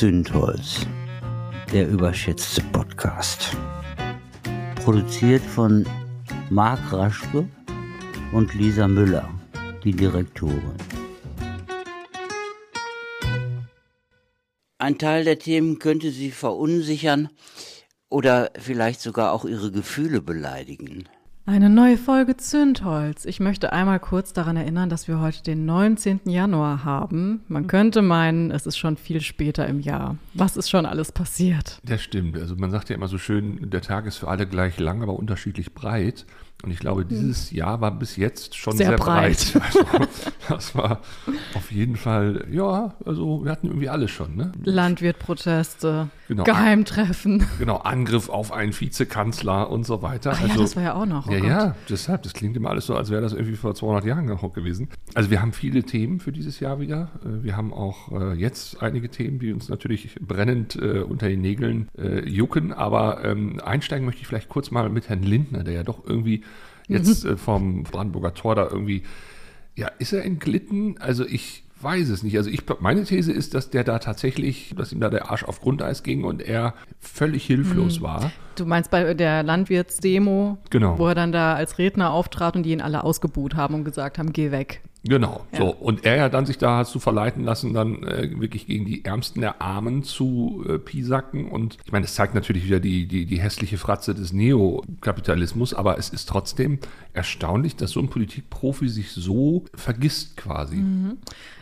Zündholz, der überschätzte Podcast. Produziert von Marc Raschke und Lisa Müller, die Direktorin. Ein Teil der Themen könnte Sie verunsichern oder vielleicht sogar auch Ihre Gefühle beleidigen. Eine neue Folge Zündholz. Ich möchte einmal kurz daran erinnern, dass wir heute den 19. Januar haben. Man könnte meinen, es ist schon viel später im Jahr. Was ist schon alles passiert? Das stimmt. Also man sagt ja immer so schön, der Tag ist für alle gleich lang, aber unterschiedlich breit. Und ich glaube, dieses Jahr war bis jetzt schon sehr, sehr breit. breit. Also, das war auf jeden Fall, ja, also wir hatten irgendwie alles schon. Ne? Landwirtproteste, genau, Geheimtreffen. Genau, Angriff auf einen Vizekanzler und so weiter. Ach, also, ja, das war ja auch noch. Oh ja, Gott. ja, deshalb, das klingt immer alles so, als wäre das irgendwie vor 200 Jahren noch gewesen. Also wir haben viele Themen für dieses Jahr wieder. Äh, wir haben auch äh, jetzt einige Themen, die uns natürlich brennend äh, unter den Nägeln jucken. Aber ähm, einsteigen möchte ich vielleicht kurz mal mit Herrn Lindner, der ja doch irgendwie jetzt mhm. äh, vom Brandenburger Tor da irgendwie, ja, ist er entglitten? Also ich weiß es nicht. Also ich, meine These ist, dass der da tatsächlich, dass ihm da der Arsch auf Grundeis ging und er völlig hilflos mhm. war. Du meinst bei der Landwirtsdemo, genau. wo er dann da als Redner auftrat und die ihn alle ausgebuht haben und gesagt haben, geh weg. Genau, ja. so. Und er ja dann sich da zu verleiten lassen, dann äh, wirklich gegen die Ärmsten der Armen zu äh, piesacken. Und ich meine, das zeigt natürlich wieder die, die, die hässliche Fratze des Neokapitalismus, aber es ist trotzdem erstaunlich, dass so ein Politikprofi sich so vergisst quasi. Mhm.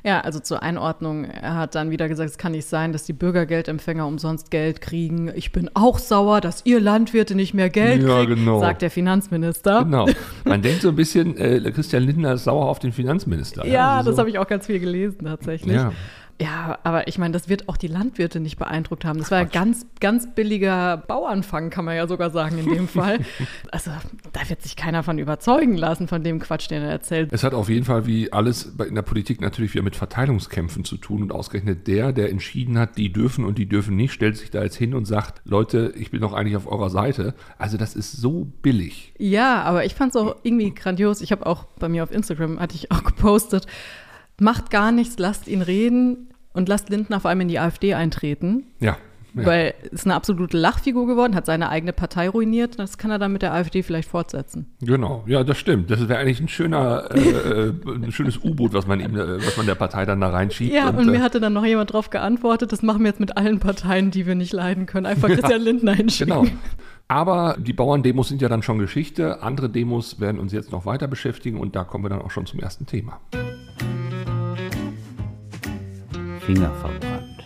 Ja, also zur Einordnung, er hat dann wieder gesagt, es kann nicht sein, dass die Bürgergeldempfänger umsonst Geld kriegen. Ich bin auch sauer, dass ihr Landwirte nicht mehr Geld ja, kriegt, genau. sagt der Finanzminister. Genau. Man denkt so ein bisschen, äh, Christian Lindner ist sauer auf den Finanzminister. Ja, ja also das so. habe ich auch ganz viel gelesen tatsächlich. Ja. Ja, aber ich meine, das wird auch die Landwirte nicht beeindruckt haben. Das war ja ganz, ganz billiger Bauernfang, kann man ja sogar sagen in dem Fall. Also da wird sich keiner von überzeugen lassen, von dem Quatsch, den er erzählt. Es hat auf jeden Fall wie alles in der Politik natürlich wieder mit Verteilungskämpfen zu tun. Und ausgerechnet der, der entschieden hat, die dürfen und die dürfen nicht, stellt sich da jetzt hin und sagt, Leute, ich bin doch eigentlich auf eurer Seite. Also das ist so billig. Ja, aber ich fand es auch irgendwie grandios. Ich habe auch bei mir auf Instagram, hatte ich auch gepostet, macht gar nichts, lasst ihn reden und lasst Lindner vor allem in die AfD eintreten. Ja. Ja. Weil es eine absolute Lachfigur geworden, hat seine eigene Partei ruiniert. Das kann er dann mit der AfD vielleicht fortsetzen. Genau, ja, das stimmt. Das wäre eigentlich ein schöner, äh, äh ein schönes U-Boot, was man ihm, äh, was man der Partei dann da reinschiebt. Ja, und, und mir äh, hatte dann noch jemand drauf geantwortet, das machen wir jetzt mit allen Parteien, die wir nicht leiden können. Einfach Christian ja, Lindner hinschicken. Genau. Aber die Bauerndemos sind ja dann schon Geschichte. Andere Demos werden uns jetzt noch weiter beschäftigen und da kommen wir dann auch schon zum ersten Thema. Finger verbrannt.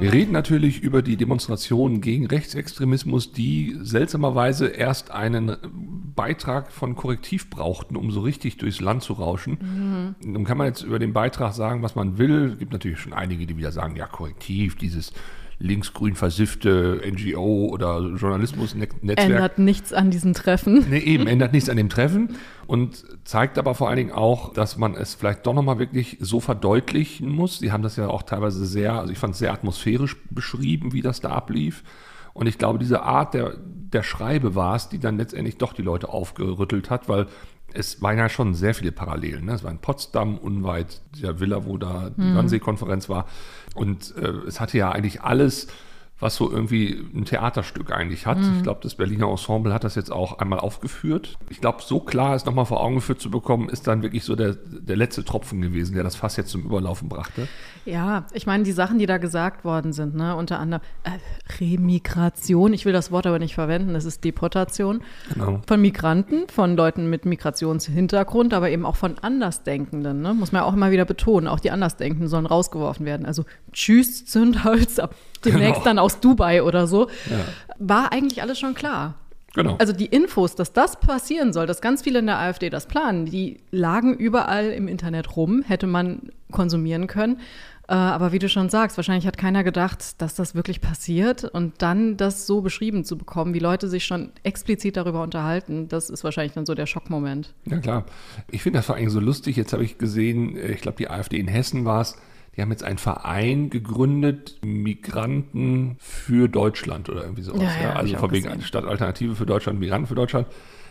Wir reden natürlich über die Demonstrationen gegen Rechtsextremismus, die seltsamerweise erst einen Beitrag von Korrektiv brauchten, um so richtig durchs Land zu rauschen. Mhm. Nun kann man jetzt über den Beitrag sagen, was man will. Es gibt natürlich schon einige, die wieder sagen, ja, Korrektiv, dieses linksgrün versiffte NGO oder Journalismusnetzwerk. Ändert nichts an diesen Treffen. Nee, eben, ändert nichts an dem Treffen und zeigt aber vor allen Dingen auch, dass man es vielleicht doch nochmal wirklich so verdeutlichen muss. Sie haben das ja auch teilweise sehr, also ich fand es sehr atmosphärisch beschrieben, wie das da ablief. Und ich glaube, diese Art der, der Schreibe war es, die dann letztendlich doch die Leute aufgerüttelt hat, weil es waren ja schon sehr viele Parallelen. Ne? Es war in Potsdam, unweit der Villa, wo da die mhm. Wannsee-Konferenz war. Und äh, es hatte ja eigentlich alles was so irgendwie ein Theaterstück eigentlich hat. Mhm. Ich glaube, das Berliner Ensemble hat das jetzt auch einmal aufgeführt. Ich glaube, so klar es nochmal vor Augen geführt zu bekommen, ist dann wirklich so der, der letzte Tropfen gewesen, der das Fass jetzt zum Überlaufen brachte. Ja, ich meine, die Sachen, die da gesagt worden sind, ne, unter anderem äh, Remigration, ich will das Wort aber nicht verwenden, das ist Deportation genau. von Migranten, von Leuten mit Migrationshintergrund, aber eben auch von Andersdenkenden, ne? muss man ja auch immer wieder betonen, auch die Andersdenkenden sollen rausgeworfen werden. Also tschüss Zündholz, ab demnächst genau. dann aus Dubai oder so, ja. war eigentlich alles schon klar. Genau. Also die Infos, dass das passieren soll, dass ganz viele in der AfD das planen, die lagen überall im Internet rum, hätte man konsumieren können. Äh, aber wie du schon sagst, wahrscheinlich hat keiner gedacht, dass das wirklich passiert. Und dann das so beschrieben zu bekommen, wie Leute sich schon explizit darüber unterhalten, das ist wahrscheinlich dann so der Schockmoment. Ja, klar. Ich finde das vor allem so lustig. Jetzt habe ich gesehen, äh, ich glaube, die AfD in Hessen war es, die haben jetzt einen Verein gegründet, Migranten für Deutschland oder irgendwie sowas. Ja, ja, also von wegen Stadt Alternative für Deutschland, Migranten für Deutschland.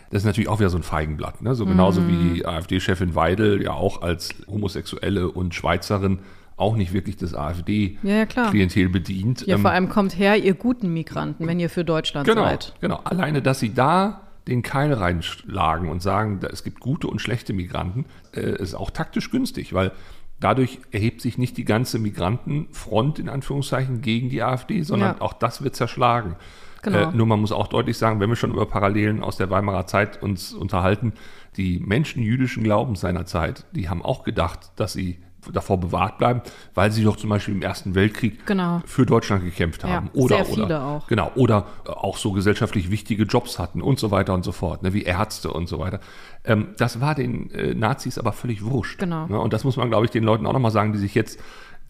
Das ist natürlich auch wieder so ein Feigenblatt. Ne? So genauso mm. wie die AfD-Chefin Weidel ja auch als Homosexuelle und Schweizerin auch nicht wirklich das AfD-Klientel ja, bedient. Ja, ähm, vor allem kommt her, ihr guten Migranten, wenn ihr für Deutschland genau, seid. Genau, alleine, dass sie da den Keil reinschlagen und sagen, es gibt gute und schlechte Migranten, äh, ist auch taktisch günstig, weil dadurch erhebt sich nicht die ganze Migrantenfront in Anführungszeichen gegen die AfD, sondern ja. auch das wird zerschlagen. Genau. Äh, nur man muss auch deutlich sagen, wenn wir schon über Parallelen aus der Weimarer Zeit uns unterhalten, die Menschen jüdischen Glaubens seiner Zeit, die haben auch gedacht, dass sie davor bewahrt bleiben, weil sie doch zum Beispiel im Ersten Weltkrieg genau. für Deutschland gekämpft haben. Ja, oder, sehr viele oder, auch. Genau, oder auch so gesellschaftlich wichtige Jobs hatten und so weiter und so fort, ne, wie Ärzte und so weiter. Ähm, das war den äh, Nazis aber völlig wurscht. Genau. Ne, und das muss man, glaube ich, den Leuten auch nochmal sagen, die sich jetzt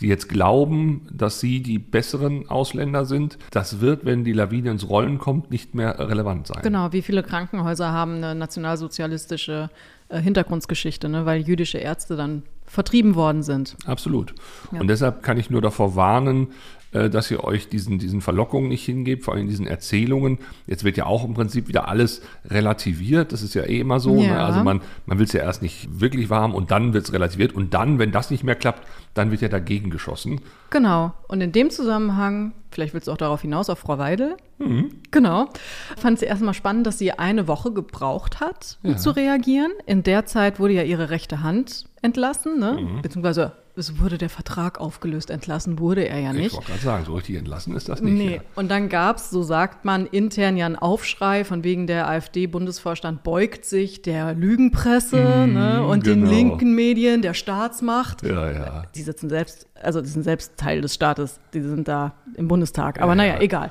die jetzt glauben, dass sie die besseren Ausländer sind, das wird, wenn die Lawine ins Rollen kommt, nicht mehr relevant sein. Genau, wie viele Krankenhäuser haben eine nationalsozialistische äh, Hintergrundgeschichte, ne? weil jüdische Ärzte dann vertrieben worden sind. Absolut. Ja. Und deshalb kann ich nur davor warnen, dass ihr euch diesen, diesen Verlockungen nicht hingebt, vor allem diesen Erzählungen. Jetzt wird ja auch im Prinzip wieder alles relativiert. Das ist ja eh immer so. Ne? Ja. Ne? Also man, man will es ja erst nicht wirklich warm und dann wird es relativiert. Und dann, wenn das nicht mehr klappt, dann wird ja dagegen geschossen. Genau. Und in dem Zusammenhang, vielleicht willst du auch darauf hinaus, auf Frau Weidel. Mhm. Genau. Fand sie erstmal spannend, dass sie eine Woche gebraucht hat, um ja. zu reagieren. In der Zeit wurde ja ihre rechte Hand entlassen, ne? Mhm. beziehungsweise es wurde der Vertrag aufgelöst, entlassen wurde er ja nicht. Ich wollte gerade sagen, so richtig entlassen ist das nicht. Nee. Ja. Und dann gab es, so sagt man, intern ja einen Aufschrei von wegen der AfD-Bundesvorstand beugt sich der Lügenpresse mm, ne, und genau. den linken Medien, der Staatsmacht. Ja, ja. Die sitzen selbst also die sind selbst Teil des Staates, die sind da im Bundestag. Aber ja, naja, ja. egal.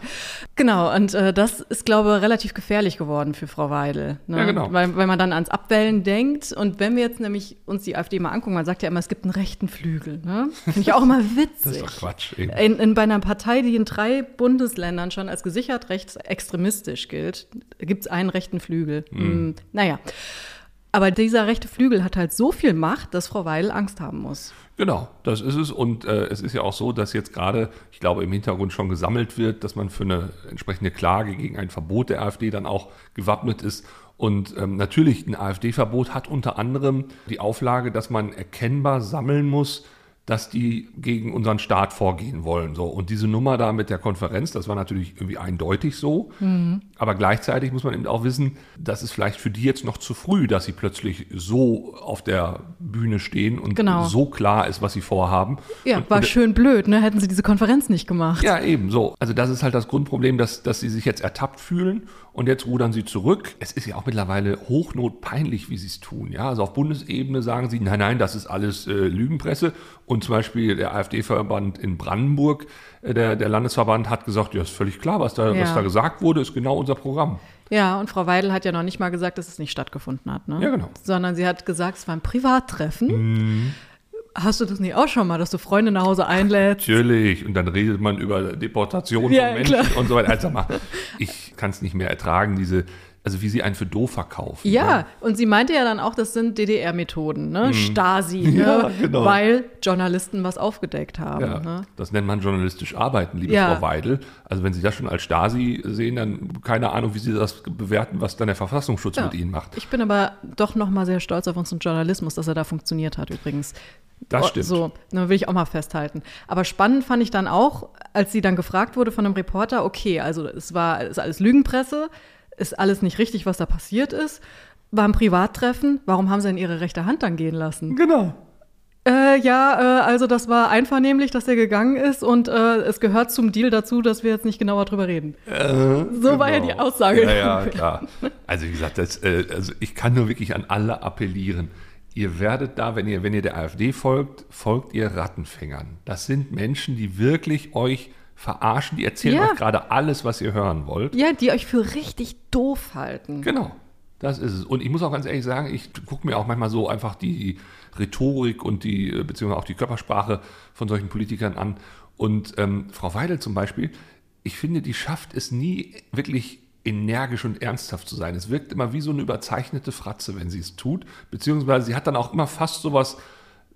Genau, und äh, das ist, glaube ich, relativ gefährlich geworden für Frau Weidel. Ne? Ja, genau. Weil, weil man dann ans Abwählen denkt. Und wenn wir jetzt nämlich uns die AfD mal angucken, man sagt ja immer, es gibt einen rechten Flügel. Ne? Finde ich auch immer witzig. das ist doch Quatsch. Eben. In, in, bei einer Partei, die in drei Bundesländern schon als gesichert rechtsextremistisch gilt, gibt es einen rechten Flügel. Mhm. Hm, naja. Aber dieser rechte Flügel hat halt so viel Macht, dass Frau Weidel Angst haben muss. Genau, das ist es. Und äh, es ist ja auch so, dass jetzt gerade, ich glaube, im Hintergrund schon gesammelt wird, dass man für eine entsprechende Klage gegen ein Verbot der AfD dann auch gewappnet ist. Und ähm, natürlich, ein AfD-Verbot hat unter anderem die Auflage, dass man erkennbar sammeln muss, dass die gegen unseren Staat vorgehen wollen. So. Und diese Nummer da mit der Konferenz, das war natürlich irgendwie eindeutig so. Mhm. Aber gleichzeitig muss man eben auch wissen, dass es vielleicht für die jetzt noch zu früh, dass sie plötzlich so auf der Bühne stehen und genau. so klar ist, was sie vorhaben. Ja, und, war und, schön blöd, ne? Hätten sie diese Konferenz nicht gemacht. Ja, eben so. Also das ist halt das Grundproblem, dass, dass sie sich jetzt ertappt fühlen und jetzt rudern sie zurück. Es ist ja auch mittlerweile hochnotpeinlich, wie sie es tun. Ja, also auf Bundesebene sagen sie, nein, nein, das ist alles äh, Lügenpresse. Und zum Beispiel der AfD-Verband in Brandenburg, äh, der, der Landesverband, hat gesagt, ja, ist völlig klar, was da, ja. was da gesagt wurde, ist genau unser Programm. Ja, und Frau Weidel hat ja noch nicht mal gesagt, dass es nicht stattgefunden hat. Ne? Ja, genau. Sondern sie hat gesagt, es war ein Privattreffen. Mhm. Hast du das nicht auch schon mal, dass du Freunde nach Hause einlädst? Natürlich. Und dann redet man über Deportation ja, von Menschen klar. und so weiter. Also mal, ich kann es nicht mehr ertragen, diese also wie sie einen für doof verkaufen. Ja, ne? und sie meinte ja dann auch, das sind DDR-Methoden, ne? Hm. Stasi, ne? Ja, genau. weil Journalisten was aufgedeckt haben. Ja, ne? Das nennt man journalistisch arbeiten, liebe ja. Frau Weidel. Also wenn Sie das schon als Stasi sehen, dann keine Ahnung, wie Sie das bewerten, was dann der Verfassungsschutz mit Ihnen macht. Ich bin aber doch noch mal sehr stolz auf unseren Journalismus, dass er da funktioniert hat übrigens. Das oh, stimmt. So, ne, will ich auch mal festhalten. Aber spannend fand ich dann auch, als sie dann gefragt wurde von einem Reporter, okay, also es war ist alles Lügenpresse, ist alles nicht richtig, was da passiert ist. War ein Privattreffen, warum haben sie denn ihre rechte Hand dann gehen lassen? Genau. Äh, ja, äh, also das war einvernehmlich, dass er gegangen ist und äh, es gehört zum Deal dazu, dass wir jetzt nicht genauer drüber reden. Äh, so genau. war ja die Aussage. Ja, ja, klar. Also wie gesagt, das, äh, also ich kann nur wirklich an alle appellieren. Ihr werdet da, wenn ihr, wenn ihr der AfD folgt, folgt ihr Rattenfängern. Das sind Menschen, die wirklich euch verarschen, die erzählen ja. euch gerade alles, was ihr hören wollt. Ja, die euch für richtig doof halten. Genau, das ist es. Und ich muss auch ganz ehrlich sagen, ich gucke mir auch manchmal so einfach die Rhetorik und die, äh, beziehungsweise auch die Körpersprache von solchen Politikern an. Und ähm, Frau Weidel zum Beispiel, ich finde, die schafft es nie wirklich energisch und ernsthaft zu sein. Es wirkt immer wie so eine überzeichnete Fratze, wenn sie es tut, beziehungsweise sie hat dann auch immer fast sowas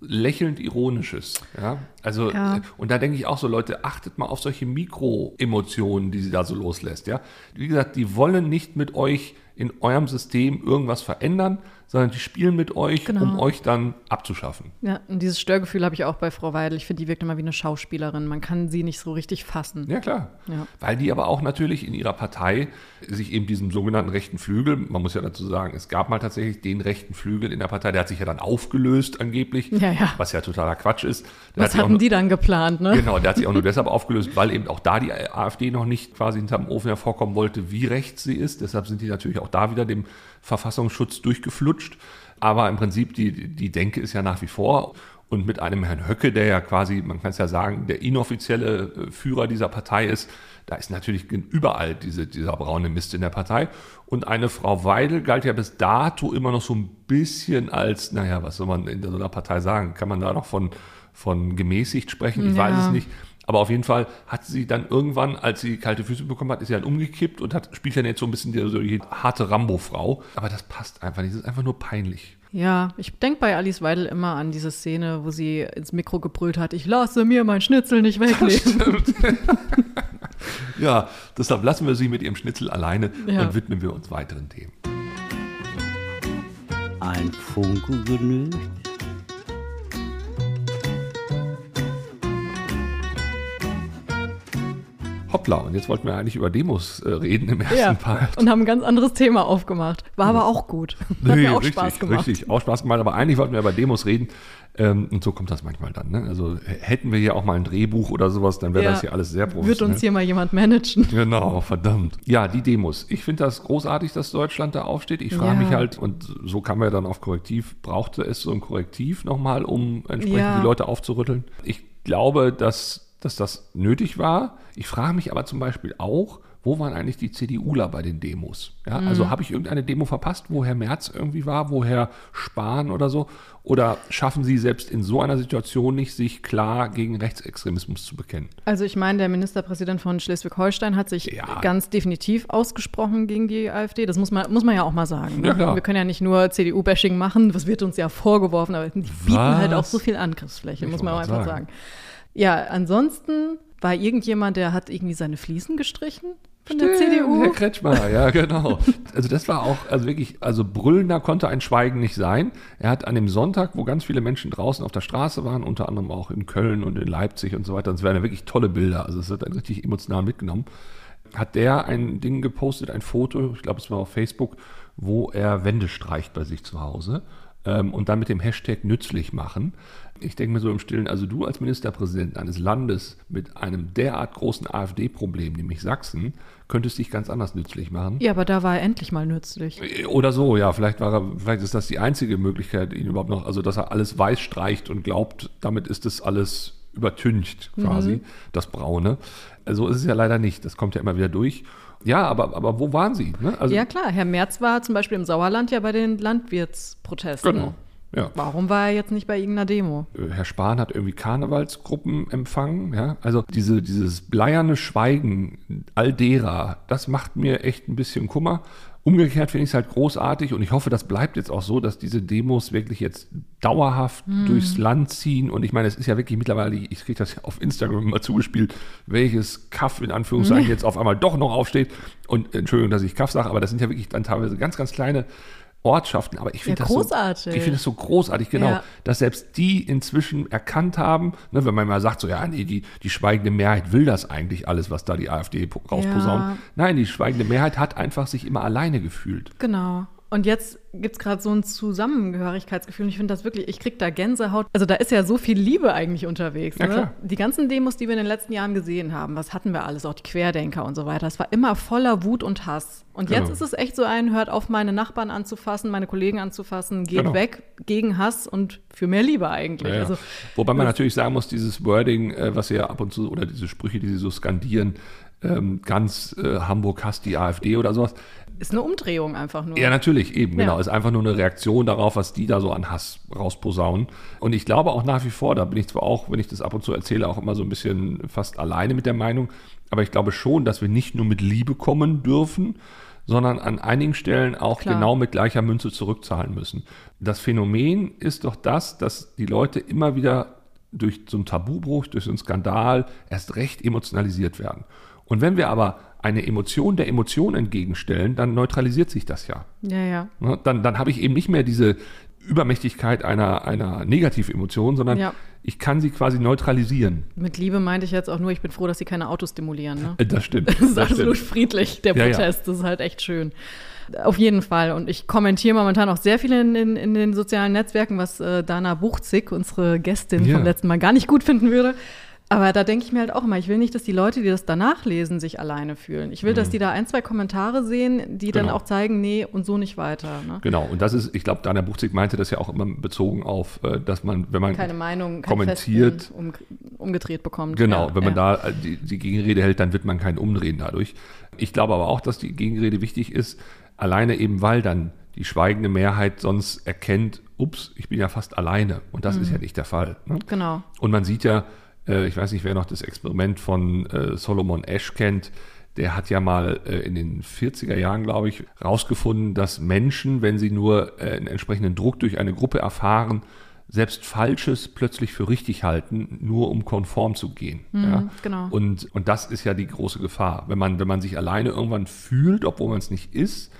lächelnd Ironisches. Ja? Also, ja. Äh, und da denke ich auch so, Leute, achtet mal auf solche Mikroemotionen, die sie da so loslässt. Ja? Wie gesagt, die wollen nicht mit euch in eurem System irgendwas verändern, sondern die spielen mit euch, genau. um euch dann abzuschaffen. Ja, und dieses Störgefühl habe ich auch bei Frau Weidel. Ich finde, die wirkt immer wie eine Schauspielerin. Man kann sie nicht so richtig fassen. Ja, klar. Ja. Weil die aber auch natürlich in ihrer Partei sich eben diesem sogenannten rechten Flügel, man muss ja dazu sagen, es gab mal tatsächlich den rechten Flügel in der Partei, der hat sich ja dann aufgelöst angeblich, ja, ja. was ja totaler Quatsch ist. Der was hat hatten nur, die dann geplant, ne? Genau, der hat sich auch nur deshalb aufgelöst, weil eben auch da die AfD noch nicht quasi hinterm Ofen hervorkommen wollte, wie rechts sie ist. Deshalb sind die natürlich auch da wieder dem Verfassungsschutz durchgeflutscht. Aber im Prinzip, die, die Denke ist ja nach wie vor. Und mit einem Herrn Höcke, der ja quasi, man kann es ja sagen, der inoffizielle äh, Führer dieser Partei ist, da ist natürlich überall diese, dieser braune Mist in der Partei. Und eine Frau Weidel galt ja bis dato immer noch so ein bisschen als, naja, was soll man in so einer Partei sagen? Kann man da noch von, von gemäßigt sprechen? Ich ja. weiß es nicht. Aber auf jeden Fall hat sie dann irgendwann, als sie kalte Füße bekommen hat, ist sie dann umgekippt und hat, spielt dann jetzt so ein bisschen die, so die harte Rambo-Frau. Aber das passt einfach nicht. Das ist einfach nur peinlich. Ja, ich denke bei Alice Weidel immer an diese Szene, wo sie ins Mikro gebrüllt hat, ich lasse mir mein Schnitzel nicht wegnehmen. ja, deshalb lassen wir sie mit ihrem Schnitzel alleine ja. und widmen wir uns weiteren Themen. Ein Funke genügt. Hoppla, und jetzt wollten wir eigentlich über Demos äh, reden im ersten ja, Part. Und haben ein ganz anderes Thema aufgemacht. War aber auch gut. Hat nee, mir auch richtig, Spaß gemacht. Richtig, auch Spaß gemacht, aber eigentlich wollten wir über Demos reden. Ähm, und so kommt das manchmal dann. Ne? Also hätten wir hier auch mal ein Drehbuch oder sowas, dann wäre ja, das hier alles sehr professionell. Wird uns hier mal jemand managen. Genau, verdammt. Ja, die Demos. Ich finde das großartig, dass Deutschland da aufsteht. Ich frage ja. mich halt, und so kam wir dann auf Korrektiv, brauchte es so ein Korrektiv nochmal, um entsprechend die Leute aufzurütteln? Ich glaube, dass dass das nötig war. Ich frage mich aber zum Beispiel auch, wo waren eigentlich die CDUler bei den Demos? Ja, mhm. Also habe ich irgendeine Demo verpasst, wo Herr Merz irgendwie war, wo Herr Spahn oder so? Oder schaffen Sie selbst in so einer Situation nicht, sich klar gegen Rechtsextremismus zu bekennen? Also ich meine, der Ministerpräsident von Schleswig-Holstein hat sich ja. ganz definitiv ausgesprochen gegen die AfD. Das muss man, muss man ja auch mal sagen. Ne? Ja, Wir können ja nicht nur CDU-Bashing machen, das wird uns ja vorgeworfen, aber die bieten Was? halt auch so viel Angriffsfläche, ich muss man auch einfach sagen. sagen. Ja, ansonsten war irgendjemand, der hat irgendwie seine Fliesen gestrichen von Stimmt, der CDU. Herr Kretschmer, ja, genau. Also das war auch, also wirklich, also brüllender konnte ein Schweigen nicht sein. Er hat an dem Sonntag, wo ganz viele Menschen draußen auf der Straße waren, unter anderem auch in Köln und in Leipzig und so weiter, das waren ja wirklich tolle Bilder, also es wird dann richtig emotional mitgenommen, hat der ein Ding gepostet, ein Foto, ich glaube es war auf Facebook, wo er Wände streicht bei sich zu Hause ähm, und dann mit dem Hashtag nützlich machen ich denke mir so im Stillen, also du als Ministerpräsident eines Landes mit einem derart großen AfD-Problem, nämlich Sachsen, könntest dich ganz anders nützlich machen. Ja, aber da war er endlich mal nützlich. Oder so, ja, vielleicht war er, vielleicht ist das die einzige Möglichkeit, ihn überhaupt noch, also dass er alles weiß streicht und glaubt, damit ist es alles übertüncht quasi, mhm. das Braune. So also ist es ja leider nicht. Das kommt ja immer wieder durch. Ja, aber, aber wo waren Sie? Ne? Also, ja, klar. Herr Merz war zum Beispiel im Sauerland ja bei den Landwirtsprotesten. Genau. Ja. Warum war er jetzt nicht bei irgendeiner Demo? Äh, Herr Spahn hat irgendwie Karnevalsgruppen empfangen. Ja? Also diese, dieses bleierne Schweigen all derer, das macht mir echt ein bisschen Kummer. Umgekehrt finde ich es halt großartig und ich hoffe, das bleibt jetzt auch so, dass diese Demos wirklich jetzt dauerhaft hm. durchs Land ziehen. Und ich meine, es ist ja wirklich mittlerweile, ich kriege das ja auf Instagram immer zugespielt, welches Kaff in Anführungszeichen jetzt auf einmal doch noch aufsteht. Und Entschuldigung, dass ich Kaff sage, aber das sind ja wirklich dann teilweise ganz, ganz kleine Ortschaften. Aber ich finde ja, das großartig. so, ich finde das so großartig, genau, ja. dass selbst die inzwischen erkannt haben, ne, wenn man mal sagt, so ja, nee, die, die schweigende Mehrheit will das eigentlich alles, was da die AfD rausposaunt. Ja. Nein, die schweigende Mehrheit hat einfach sich immer alleine gefühlt. Genau. Und jetzt gibt es gerade so ein Zusammengehörigkeitsgefühl. Und ich finde das wirklich, ich kriege da Gänsehaut. Also da ist ja so viel Liebe eigentlich unterwegs. Ja, ne? Die ganzen Demos, die wir in den letzten Jahren gesehen haben, was hatten wir alles, auch die Querdenker und so weiter. Es war immer voller Wut und Hass. Und genau. jetzt ist es echt so ein, hört auf, meine Nachbarn anzufassen, meine Kollegen anzufassen, geht genau. weg gegen Hass und für mehr Liebe eigentlich. Ja. Also, Wobei man natürlich sagen muss, dieses Wording, äh, was sie ja ab und zu, oder diese Sprüche, die sie so skandieren, ähm, ganz äh, Hamburg hasst die AfD oder sowas, ist eine Umdrehung einfach nur. Ja, natürlich, eben, genau. Ist einfach nur eine Reaktion darauf, was die da so an Hass rausposaunen. Und ich glaube auch nach wie vor, da bin ich zwar auch, wenn ich das ab und zu erzähle, auch immer so ein bisschen fast alleine mit der Meinung, aber ich glaube schon, dass wir nicht nur mit Liebe kommen dürfen, sondern an einigen Stellen auch Klar. genau mit gleicher Münze zurückzahlen müssen. Das Phänomen ist doch das, dass die Leute immer wieder durch so einen Tabubruch, durch so einen Skandal erst recht emotionalisiert werden. Und wenn wir aber eine Emotion der Emotion entgegenstellen, dann neutralisiert sich das ja. Ja, ja. Ne, dann, dann habe ich eben nicht mehr diese Übermächtigkeit einer, einer Negativemotion, sondern ja. ich kann sie quasi neutralisieren. Mit Liebe meinte ich jetzt auch nur, ich bin froh, dass sie keine Autos demolieren. Ne? Äh, das stimmt. Das ist das absolut stimmt. friedlich, der Protest. Ja, ja. Das ist halt echt schön. Auf jeden Fall. Und ich kommentiere momentan auch sehr viel in, in, in den sozialen Netzwerken, was äh, Dana Buchzig, unsere Gästin vom letzten Mal, gar nicht gut finden würde. Aber da denke ich mir halt auch immer, ich will nicht, dass die Leute, die das danach lesen, sich alleine fühlen. Ich will, mhm. dass die da ein, zwei Kommentare sehen, die genau. dann auch zeigen, nee, und so nicht weiter. Ne? Genau, und das ist, ich glaube, Dana Buchzig meinte das ja auch immer bezogen auf, äh, dass man, wenn man keine Meinung kommentiert, um, umgedreht bekommt. Genau, ja, wenn man ja. da äh, die, die Gegenrede hält, dann wird man kein Umdrehen dadurch. Ich glaube aber auch, dass die Gegenrede wichtig ist, alleine eben, weil dann die schweigende Mehrheit sonst erkennt, ups, ich bin ja fast alleine. Und das mhm. ist ja nicht der Fall. Ne? Genau. Und man sieht ja, äh, ich weiß nicht, wer noch das Experiment von äh, Solomon Ash kennt, der hat ja mal äh, in den 40er Jahren, glaube ich, herausgefunden, dass Menschen, wenn sie nur äh, einen entsprechenden Druck durch eine Gruppe erfahren, selbst Falsches plötzlich für richtig halten, nur um konform zu gehen. Mhm, ja? genau. und, und das ist ja die große Gefahr. Wenn man, wenn man sich alleine irgendwann fühlt, obwohl man es nicht ist,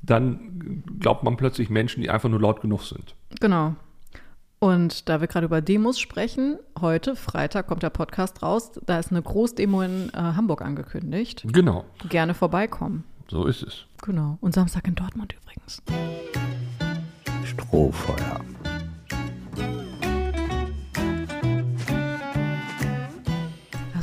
dann glaubt man plötzlich Menschen, die einfach nur laut genug sind. Genau. Und da wir gerade über Demos sprechen, heute, Freitag, kommt der Podcast raus. Da ist eine Großdemo in äh, Hamburg angekündigt. Genau. Gerne vorbeikommen. So ist es. Genau. Und Samstag in Dortmund übrigens. Strohfeuer.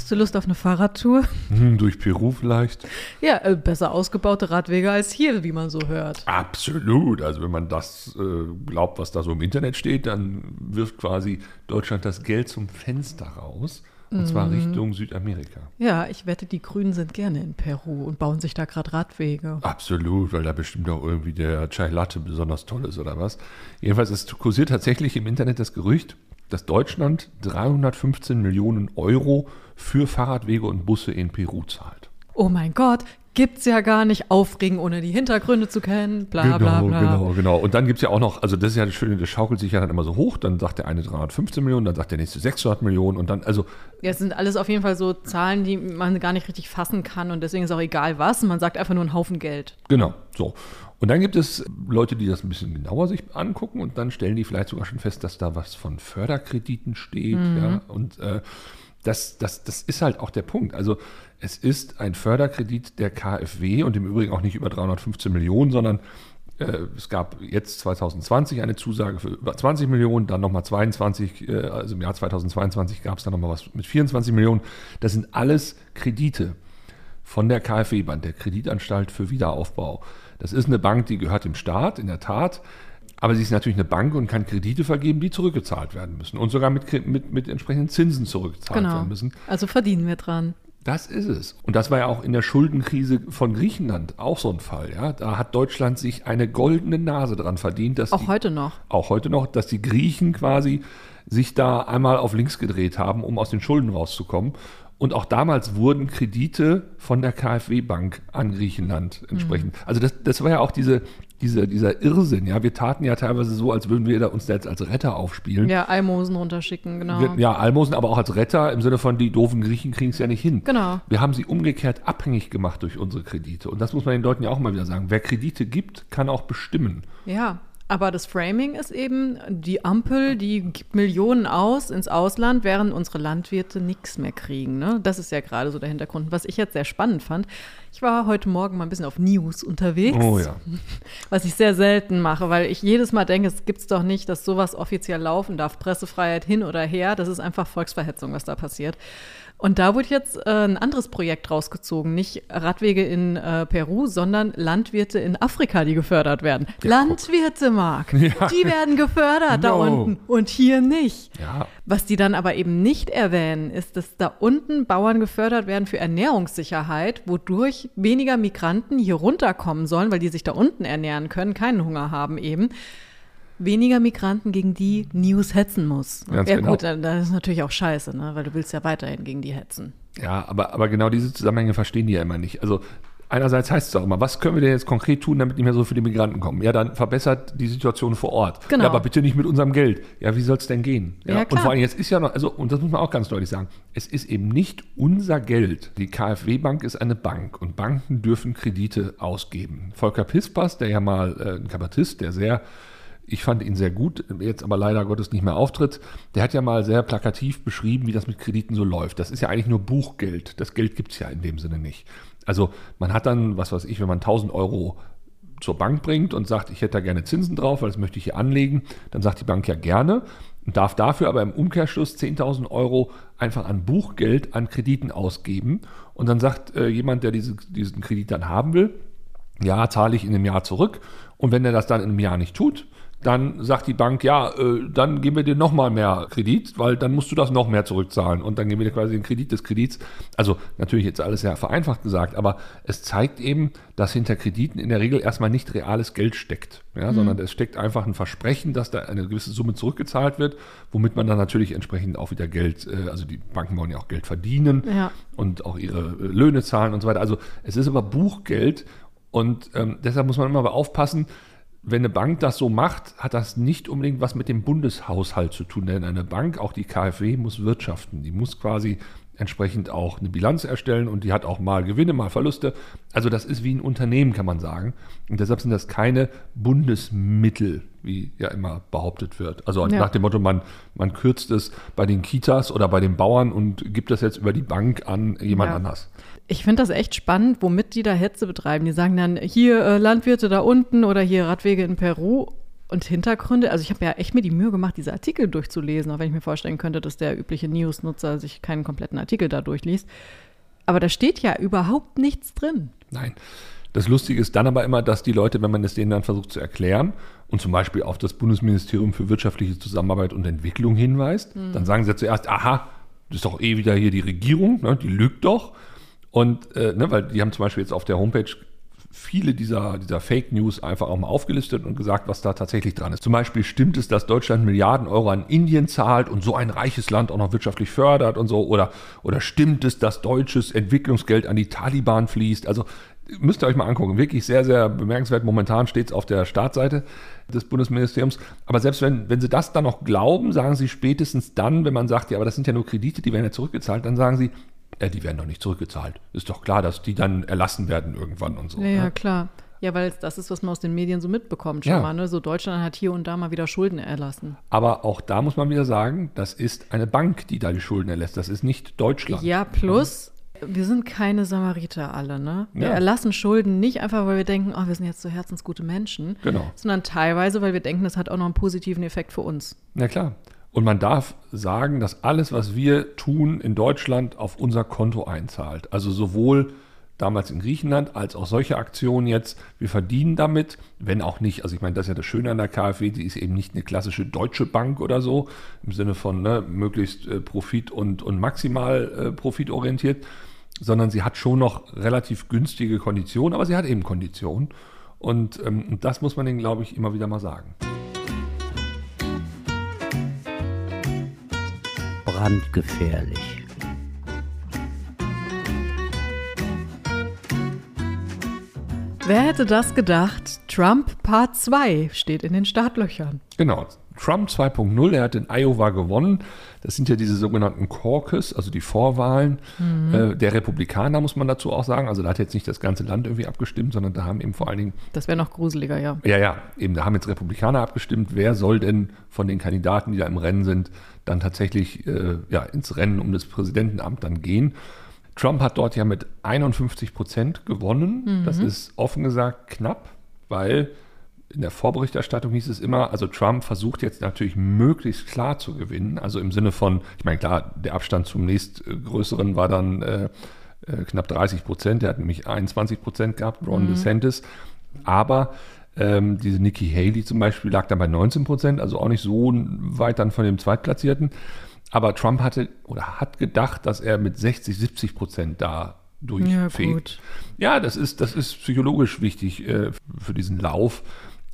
Hast du Lust auf eine Fahrradtour? Hm, durch Peru vielleicht? Ja, äh, besser ausgebaute Radwege als hier, wie man so hört. Absolut. Also wenn man das äh, glaubt, was da so im Internet steht, dann wirft quasi Deutschland das Geld zum Fenster raus. Und mhm. zwar Richtung Südamerika. Ja, ich wette, die Grünen sind gerne in Peru und bauen sich da gerade Radwege. Absolut, weil da bestimmt auch irgendwie der Chai Latte besonders toll ist oder was. Jedenfalls, es kursiert tatsächlich im Internet das Gerücht, dass Deutschland 315 Millionen Euro für Fahrradwege und Busse in Peru zahlt. Oh mein Gott, gibt's ja gar nicht. Aufregen, ohne die Hintergründe zu kennen, bla genau, bla bla. Genau, genau. Und dann gibt es ja auch noch, also das ist ja das Schöne, das schaukelt sich ja dann immer so hoch. Dann sagt der eine 315 Millionen, dann sagt der nächste 600 Millionen und dann, also. Ja, es sind alles auf jeden Fall so Zahlen, die man gar nicht richtig fassen kann und deswegen ist auch egal was. Man sagt einfach nur einen Haufen Geld. Genau, so. Und dann gibt es Leute, die das ein bisschen genauer sich angucken und dann stellen die vielleicht sogar schon fest, dass da was von Förderkrediten steht. Mhm. Ja, und äh, das, das, das ist halt auch der Punkt. Also es ist ein Förderkredit der KfW und im Übrigen auch nicht über 315 Millionen, sondern äh, es gab jetzt 2020 eine Zusage für über 20 Millionen, dann nochmal 22, äh, also im Jahr 2022 gab es dann nochmal was mit 24 Millionen. Das sind alles Kredite von der KfW-Bank, der Kreditanstalt für Wiederaufbau. Das ist eine Bank, die gehört dem Staat, in der Tat. Aber sie ist natürlich eine Bank und kann Kredite vergeben, die zurückgezahlt werden müssen und sogar mit, mit, mit entsprechenden Zinsen zurückgezahlt genau. werden müssen. Also verdienen wir dran. Das ist es. Und das war ja auch in der Schuldenkrise von Griechenland auch so ein Fall. Ja? Da hat Deutschland sich eine goldene Nase dran verdient. Dass auch die, heute noch. Auch heute noch, dass die Griechen quasi sich da einmal auf links gedreht haben, um aus den Schulden rauszukommen. Und auch damals wurden Kredite von der KfW-Bank an Griechenland entsprechend. Mhm. Also das, das war ja auch diese, diese, dieser Irrsinn. Ja, wir taten ja teilweise so, als würden wir da uns da jetzt als Retter aufspielen. Ja, Almosen runterschicken, genau. Ja, Almosen, aber auch als Retter im Sinne von, die doofen Griechen kriegen es ja nicht hin. Genau. Wir haben sie umgekehrt abhängig gemacht durch unsere Kredite. Und das muss man den Leuten ja auch mal wieder sagen. Wer Kredite gibt, kann auch bestimmen. Ja, aber das Framing ist eben, die Ampel, die gibt Millionen aus ins Ausland, während unsere Landwirte nichts mehr kriegen. Ne? Das ist ja gerade so der Hintergrund. Was ich jetzt sehr spannend fand, ich war heute Morgen mal ein bisschen auf News unterwegs. Oh ja. Was ich sehr selten mache, weil ich jedes Mal denke, es gibt es doch nicht, dass sowas offiziell laufen darf. Pressefreiheit hin oder her, das ist einfach Volksverhetzung, was da passiert. Und da wurde jetzt äh, ein anderes Projekt rausgezogen. Nicht Radwege in äh, Peru, sondern Landwirte in Afrika, die gefördert werden. Ja, Landwirte, Marc, ja. die werden gefördert no. da unten und hier nicht. Ja. Was die dann aber eben nicht erwähnen, ist, dass da unten Bauern gefördert werden für Ernährungssicherheit, wodurch weniger Migranten hier runterkommen sollen, weil die sich da unten ernähren können, keinen Hunger haben eben weniger Migranten, gegen die News hetzen muss. Ganz ja genau. gut, das ist natürlich auch scheiße, ne? weil du willst ja weiterhin gegen die hetzen. Ja, aber, aber genau diese Zusammenhänge verstehen die ja immer nicht. Also einerseits heißt es auch immer, was können wir denn jetzt konkret tun, damit nicht mehr so viele Migranten kommen? Ja, dann verbessert die Situation vor Ort. Genau. Ja, aber bitte nicht mit unserem Geld. Ja, wie soll es denn gehen? Ja, klar. und vor allem jetzt ist ja noch, also, und das muss man auch ganz deutlich sagen, es ist eben nicht unser Geld. Die KfW-Bank ist eine Bank und Banken dürfen Kredite ausgeben. Volker Pispas, der ja mal äh, ein Kabarettist, der sehr ich fand ihn sehr gut, jetzt aber leider Gottes nicht mehr auftritt. Der hat ja mal sehr plakativ beschrieben, wie das mit Krediten so läuft. Das ist ja eigentlich nur Buchgeld. Das Geld gibt es ja in dem Sinne nicht. Also man hat dann, was weiß ich, wenn man 1000 Euro zur Bank bringt und sagt, ich hätte da gerne Zinsen drauf, weil das möchte ich hier anlegen, dann sagt die Bank ja gerne und darf dafür aber im Umkehrschluss 10.000 Euro einfach an Buchgeld, an Krediten ausgeben. Und dann sagt äh, jemand, der diese, diesen Kredit dann haben will, ja, zahle ich in einem Jahr zurück. Und wenn er das dann in einem Jahr nicht tut, dann sagt die Bank, ja, äh, dann geben wir dir nochmal mehr Kredit, weil dann musst du das noch mehr zurückzahlen und dann geben wir dir quasi den Kredit des Kredits. Also natürlich jetzt alles sehr vereinfacht gesagt, aber es zeigt eben, dass hinter Krediten in der Regel erstmal nicht reales Geld steckt, ja, mhm. sondern es steckt einfach ein Versprechen, dass da eine gewisse Summe zurückgezahlt wird, womit man dann natürlich entsprechend auch wieder Geld, äh, also die Banken wollen ja auch Geld verdienen ja. und auch ihre äh, Löhne zahlen und so weiter. Also es ist aber Buchgeld und ähm, deshalb muss man immer aufpassen, wenn eine Bank das so macht, hat das nicht unbedingt was mit dem Bundeshaushalt zu tun. Denn eine Bank, auch die KfW, muss wirtschaften. Die muss quasi entsprechend auch eine Bilanz erstellen und die hat auch mal Gewinne, mal Verluste. Also das ist wie ein Unternehmen, kann man sagen. Und deshalb sind das keine Bundesmittel, wie ja immer behauptet wird. Also ja. nach dem Motto, man, man kürzt es bei den Kitas oder bei den Bauern und gibt das jetzt über die Bank an jemand ja. anders. Ich finde das echt spannend, womit die da Hetze betreiben. Die sagen dann, hier äh, Landwirte da unten oder hier Radwege in Peru und Hintergründe. Also ich habe ja echt mir die Mühe gemacht, diese Artikel durchzulesen, auch wenn ich mir vorstellen könnte, dass der übliche News-Nutzer sich keinen kompletten Artikel da durchliest. Aber da steht ja überhaupt nichts drin. Nein. Das Lustige ist dann aber immer, dass die Leute, wenn man es denen dann versucht zu erklären und zum Beispiel auf das Bundesministerium für wirtschaftliche Zusammenarbeit und Entwicklung hinweist, mhm. dann sagen sie zuerst, aha, das ist doch eh wieder hier die Regierung, ne, die lügt doch. Und, äh, ne, weil die haben zum Beispiel jetzt auf der Homepage viele dieser, dieser Fake News einfach auch mal aufgelistet und gesagt, was da tatsächlich dran ist. Zum Beispiel stimmt es, dass Deutschland Milliarden Euro an Indien zahlt und so ein reiches Land auch noch wirtschaftlich fördert und so? Oder, oder stimmt es, dass deutsches Entwicklungsgeld an die Taliban fließt? Also müsst ihr euch mal angucken. Wirklich sehr, sehr bemerkenswert. Momentan steht es auf der Startseite des Bundesministeriums. Aber selbst wenn, wenn Sie das dann noch glauben, sagen Sie spätestens dann, wenn man sagt, ja, aber das sind ja nur Kredite, die werden ja zurückgezahlt, dann sagen Sie, äh, die werden doch nicht zurückgezahlt. Ist doch klar, dass die dann erlassen werden irgendwann und so. Ja, ja klar. Ja, weil das ist, was man aus den Medien so mitbekommt schon ja. mal. Ne? So Deutschland hat hier und da mal wieder Schulden erlassen. Aber auch da muss man wieder sagen, das ist eine Bank, die da die Schulden erlässt. Das ist nicht Deutschland. Ja, plus, wir sind keine Samariter alle, ne? Wir ja. erlassen Schulden nicht einfach, weil wir denken, oh, wir sind jetzt so herzensgute Menschen. Genau. Sondern teilweise, weil wir denken, das hat auch noch einen positiven Effekt für uns. Na klar. Und man darf sagen, dass alles, was wir tun in Deutschland, auf unser Konto einzahlt. Also sowohl damals in Griechenland als auch solche Aktionen jetzt. Wir verdienen damit, wenn auch nicht, also ich meine, das ist ja das Schöne an der KfW, die ist eben nicht eine klassische deutsche Bank oder so, im Sinne von ne, möglichst äh, profit- und, und maximal äh, profitorientiert, sondern sie hat schon noch relativ günstige Konditionen, aber sie hat eben Konditionen. Und ähm, das muss man denen, glaube ich, immer wieder mal sagen. Brandgefährlich. Wer hätte das gedacht? Trump Part 2 steht in den Startlöchern. Genau. Trump 2.0, er hat in Iowa gewonnen. Das sind ja diese sogenannten Caucus, also die Vorwahlen mhm. äh, der Republikaner, muss man dazu auch sagen. Also da hat jetzt nicht das ganze Land irgendwie abgestimmt, sondern da haben eben vor allen Dingen. Das wäre noch gruseliger, ja. Ja, ja, eben, da haben jetzt Republikaner abgestimmt, wer soll denn von den Kandidaten, die da im Rennen sind, dann tatsächlich äh, ja, ins Rennen um das Präsidentenamt dann gehen. Trump hat dort ja mit 51 Prozent gewonnen. Mhm. Das ist offen gesagt knapp, weil in der Vorberichterstattung hieß es immer, also Trump versucht jetzt natürlich möglichst klar zu gewinnen. Also im Sinne von, ich meine, klar, der Abstand zum nächstgrößeren war dann äh, äh, knapp 30 Prozent. Der hat nämlich 21 Prozent gehabt, Ron mhm. DeSantis. Aber ähm, diese Nikki Haley zum Beispiel lag dann bei 19 Prozent, also auch nicht so weit dann von dem Zweitplatzierten. Aber Trump hatte oder hat gedacht, dass er mit 60, 70 Prozent da durchfegt. Ja, ja, das ist, das ist psychologisch wichtig äh, für diesen Lauf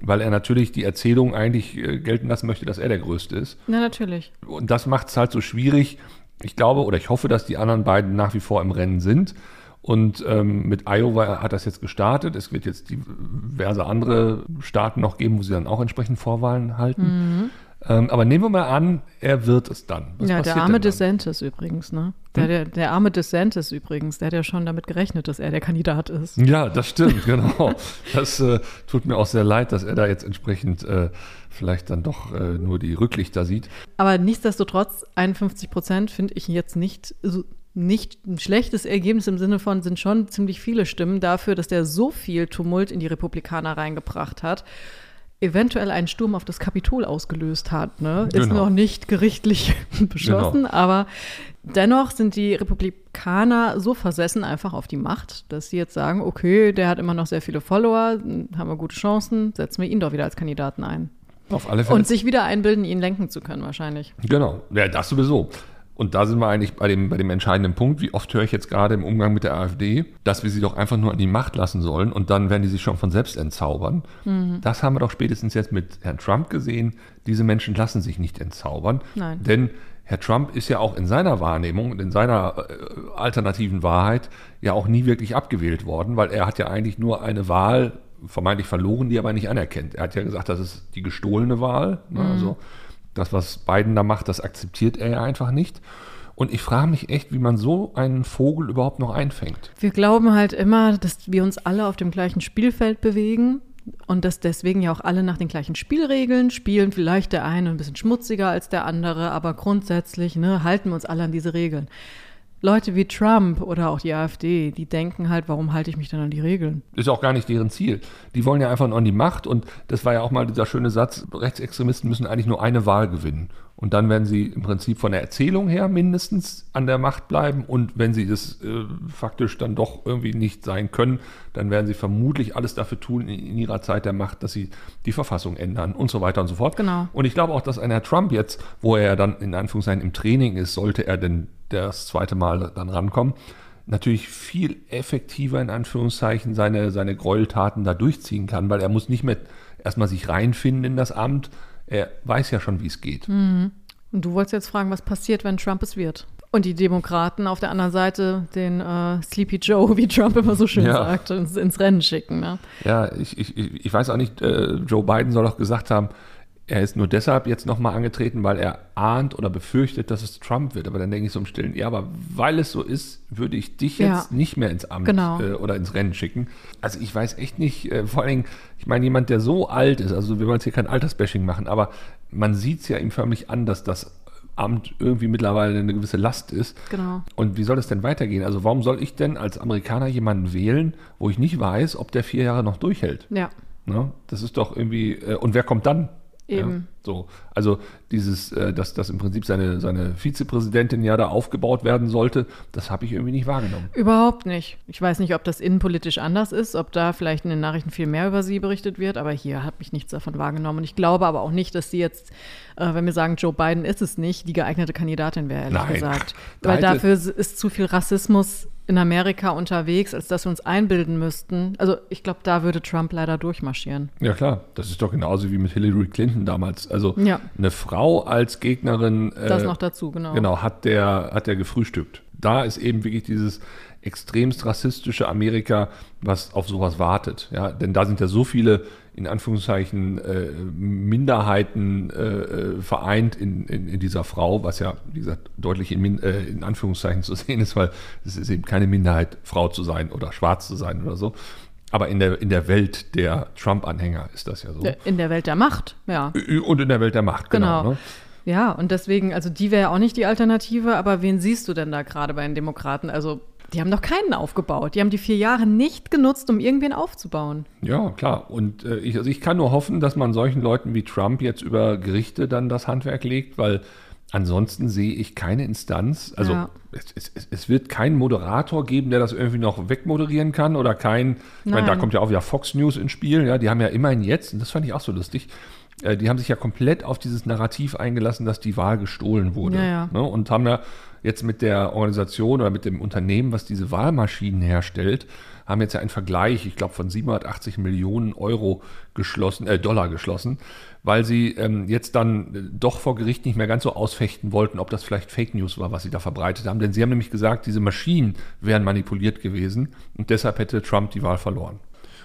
weil er natürlich die Erzählung eigentlich äh, gelten lassen möchte, dass er der Größte ist. Na, natürlich. Und das macht es halt so schwierig. Ich glaube oder ich hoffe, dass die anderen beiden nach wie vor im Rennen sind. Und ähm, mit Iowa hat das jetzt gestartet. Es wird jetzt diverse andere Staaten noch geben, wo sie dann auch entsprechend Vorwahlen halten. Mhm. Ähm, aber nehmen wir mal an, er wird es dann. Was ja, der arme DeSantis übrigens, ne? Der, hm? der, der, arme DeSantis übrigens, der hat ja schon damit gerechnet, dass er der Kandidat ist. Ja, das stimmt, genau. Das äh, tut mir auch sehr leid, dass er da jetzt entsprechend äh, vielleicht dann doch äh, nur die Rücklichter sieht. Aber nichtsdestotrotz, 51 Prozent finde ich jetzt nicht so nicht ein schlechtes Ergebnis im Sinne von, sind schon ziemlich viele Stimmen dafür, dass der so viel Tumult in die Republikaner reingebracht hat eventuell einen Sturm auf das Kapitol ausgelöst hat. Ne? Ist genau. noch nicht gerichtlich beschlossen, genau. aber dennoch sind die Republikaner so versessen einfach auf die Macht, dass sie jetzt sagen, okay, der hat immer noch sehr viele Follower, haben wir gute Chancen, setzen wir ihn doch wieder als Kandidaten ein. Auf alle Fälle. Und sich wieder einbilden, ihn lenken zu können wahrscheinlich. Genau, ja, das sowieso. Und da sind wir eigentlich bei dem, bei dem entscheidenden Punkt. Wie oft höre ich jetzt gerade im Umgang mit der AfD, dass wir sie doch einfach nur an die Macht lassen sollen und dann werden die sich schon von selbst entzaubern. Mhm. Das haben wir doch spätestens jetzt mit Herrn Trump gesehen. Diese Menschen lassen sich nicht entzaubern. Nein. Denn Herr Trump ist ja auch in seiner Wahrnehmung und in seiner äh, alternativen Wahrheit ja auch nie wirklich abgewählt worden, weil er hat ja eigentlich nur eine Wahl vermeintlich verloren, die er aber nicht anerkennt. Er hat ja gesagt, das ist die gestohlene Wahl. Ne? Mhm. Also das, was Biden da macht, das akzeptiert er ja einfach nicht. Und ich frage mich echt, wie man so einen Vogel überhaupt noch einfängt. Wir glauben halt immer, dass wir uns alle auf dem gleichen Spielfeld bewegen und dass deswegen ja auch alle nach den gleichen Spielregeln spielen. Vielleicht der eine ein bisschen schmutziger als der andere, aber grundsätzlich ne, halten wir uns alle an diese Regeln. Leute wie Trump oder auch die AfD, die denken halt, warum halte ich mich dann an die Regeln? Ist auch gar nicht deren Ziel. Die wollen ja einfach nur an die Macht und das war ja auch mal dieser schöne Satz, Rechtsextremisten müssen eigentlich nur eine Wahl gewinnen. Und dann werden sie im Prinzip von der Erzählung her mindestens an der Macht bleiben. Und wenn sie das äh, faktisch dann doch irgendwie nicht sein können, dann werden sie vermutlich alles dafür tun in, in, ihrer Zeit der Macht, dass sie die Verfassung ändern und so weiter und so fort. Genau. Und ich glaube auch, dass ein Herr Trump jetzt, wo er dann in Anführungszeichen im Training ist, sollte er denn das zweite Mal dann rankommen, natürlich viel effektiver in Anführungszeichen seine, seine Gräueltaten da durchziehen kann, weil er muss nicht mehr erstmal sich reinfinden in das Amt. Er weiß ja schon, wie es geht. Mhm. Und du wolltest jetzt fragen, was passiert, wenn Trump es wird? Und die Demokraten auf der anderen Seite den äh, Sleepy Joe, wie Trump immer so schön ja. sagt, ins, ins, Rennen schicken. Ne? Ja, ich, ich, ich weiß auch nicht, äh, Joe Biden soll doch gesagt haben, er ist nur deshalb jetzt nochmal angetreten, weil er ahnt oder befürchtet, dass es Trump wird. Aber dann denke ich so im Stillen, ja, aber weil es so ist, würde ich dich jetzt ja, nicht mehr ins Amt genau. äh, oder ins Rennen schicken. Also ich weiß echt nicht, äh, vor allen Dingen, ich meine, jemand, der so alt ist, also wir wollen jetzt hier kein Altersbashing machen, aber man sieht es ja ihm förmlich an, dass das Amt irgendwie mittlerweile eine gewisse Last ist. Genau. Und wie soll es denn weitergehen? Also warum soll ich denn als Amerikaner jemanden wählen, wo ich nicht weiß, ob der vier Jahre noch durchhält? Ja. Ne? Das ist doch irgendwie, äh, und wer kommt dann? Eben. So, also dieses, äh, dass, dass im Prinzip seine, seine Vizepräsidentin ja da aufgebaut werden sollte, das habe ich irgendwie nicht wahrgenommen. Überhaupt nicht. Ich weiß nicht, ob das innenpolitisch anders ist, ob da vielleicht in den Nachrichten viel mehr über sie berichtet wird, aber hier habe ich nichts davon wahrgenommen. Und ich glaube aber auch nicht, dass sie jetzt, äh, wenn wir sagen, Joe Biden ist es nicht, die geeignete Kandidatin wäre, ehrlich Nein. gesagt. Weil dafür ist zu viel Rassismus in Amerika unterwegs, als dass wir uns einbilden müssten. Also ich glaube, da würde Trump leider durchmarschieren. Ja klar, das ist doch genauso wie mit Hillary Clinton damals. Also ja. eine Frau als Gegnerin. Äh, das noch dazu, genau. Genau, hat der, hat der gefrühstückt. Da ist eben wirklich dieses extremst rassistische Amerika, was auf sowas wartet. Ja, denn da sind ja so viele in Anführungszeichen äh, Minderheiten äh, äh, vereint in, in, in, dieser Frau, was ja, wie gesagt, deutlich in, äh, in Anführungszeichen zu sehen ist, weil es ist eben keine Minderheit, Frau zu sein oder schwarz zu sein oder so. Aber in der, in der Welt der Trump-Anhänger ist das ja so. In der Welt der Macht, ja. Und in der Welt der Macht, genau. genau. Ne? Ja, und deswegen, also die wäre ja auch nicht die Alternative, aber wen siehst du denn da gerade bei den Demokraten? Also die haben doch keinen aufgebaut. Die haben die vier Jahre nicht genutzt, um irgendwen aufzubauen. Ja, klar. Und äh, ich, also ich kann nur hoffen, dass man solchen Leuten wie Trump jetzt über Gerichte dann das Handwerk legt, weil ansonsten sehe ich keine Instanz. Also ja. es, es, es, wird keinen Moderator geben, der das irgendwie noch wegmoderieren kann oder kein, ich meine, da kommt ja auch wieder Fox News ins Spiel. Ja, die haben ja immerhin jetzt, und das fand ich auch so lustig, äh, die haben sich ja komplett auf dieses Narrativ eingelassen, dass die Wahl gestohlen wurde. Ja, ja. Ne? Und haben ja jetzt mit der Organisation oder mit dem Unternehmen, was diese Wahlmaschinen herstellt, haben jetzt ja einen Vergleich, ich glaube, von 780 Millionen Euro geschlossen, äh, Dollar geschlossen, weil sie ähm, jetzt dann äh, doch vor Gericht nicht mehr ganz so ausfechten wollten, ob das vielleicht Fake News war, was sie da verbreitet haben. Denn sie haben nämlich gesagt, diese Maschinen wären manipuliert gewesen und deshalb hätte Trump die Wahl verloren.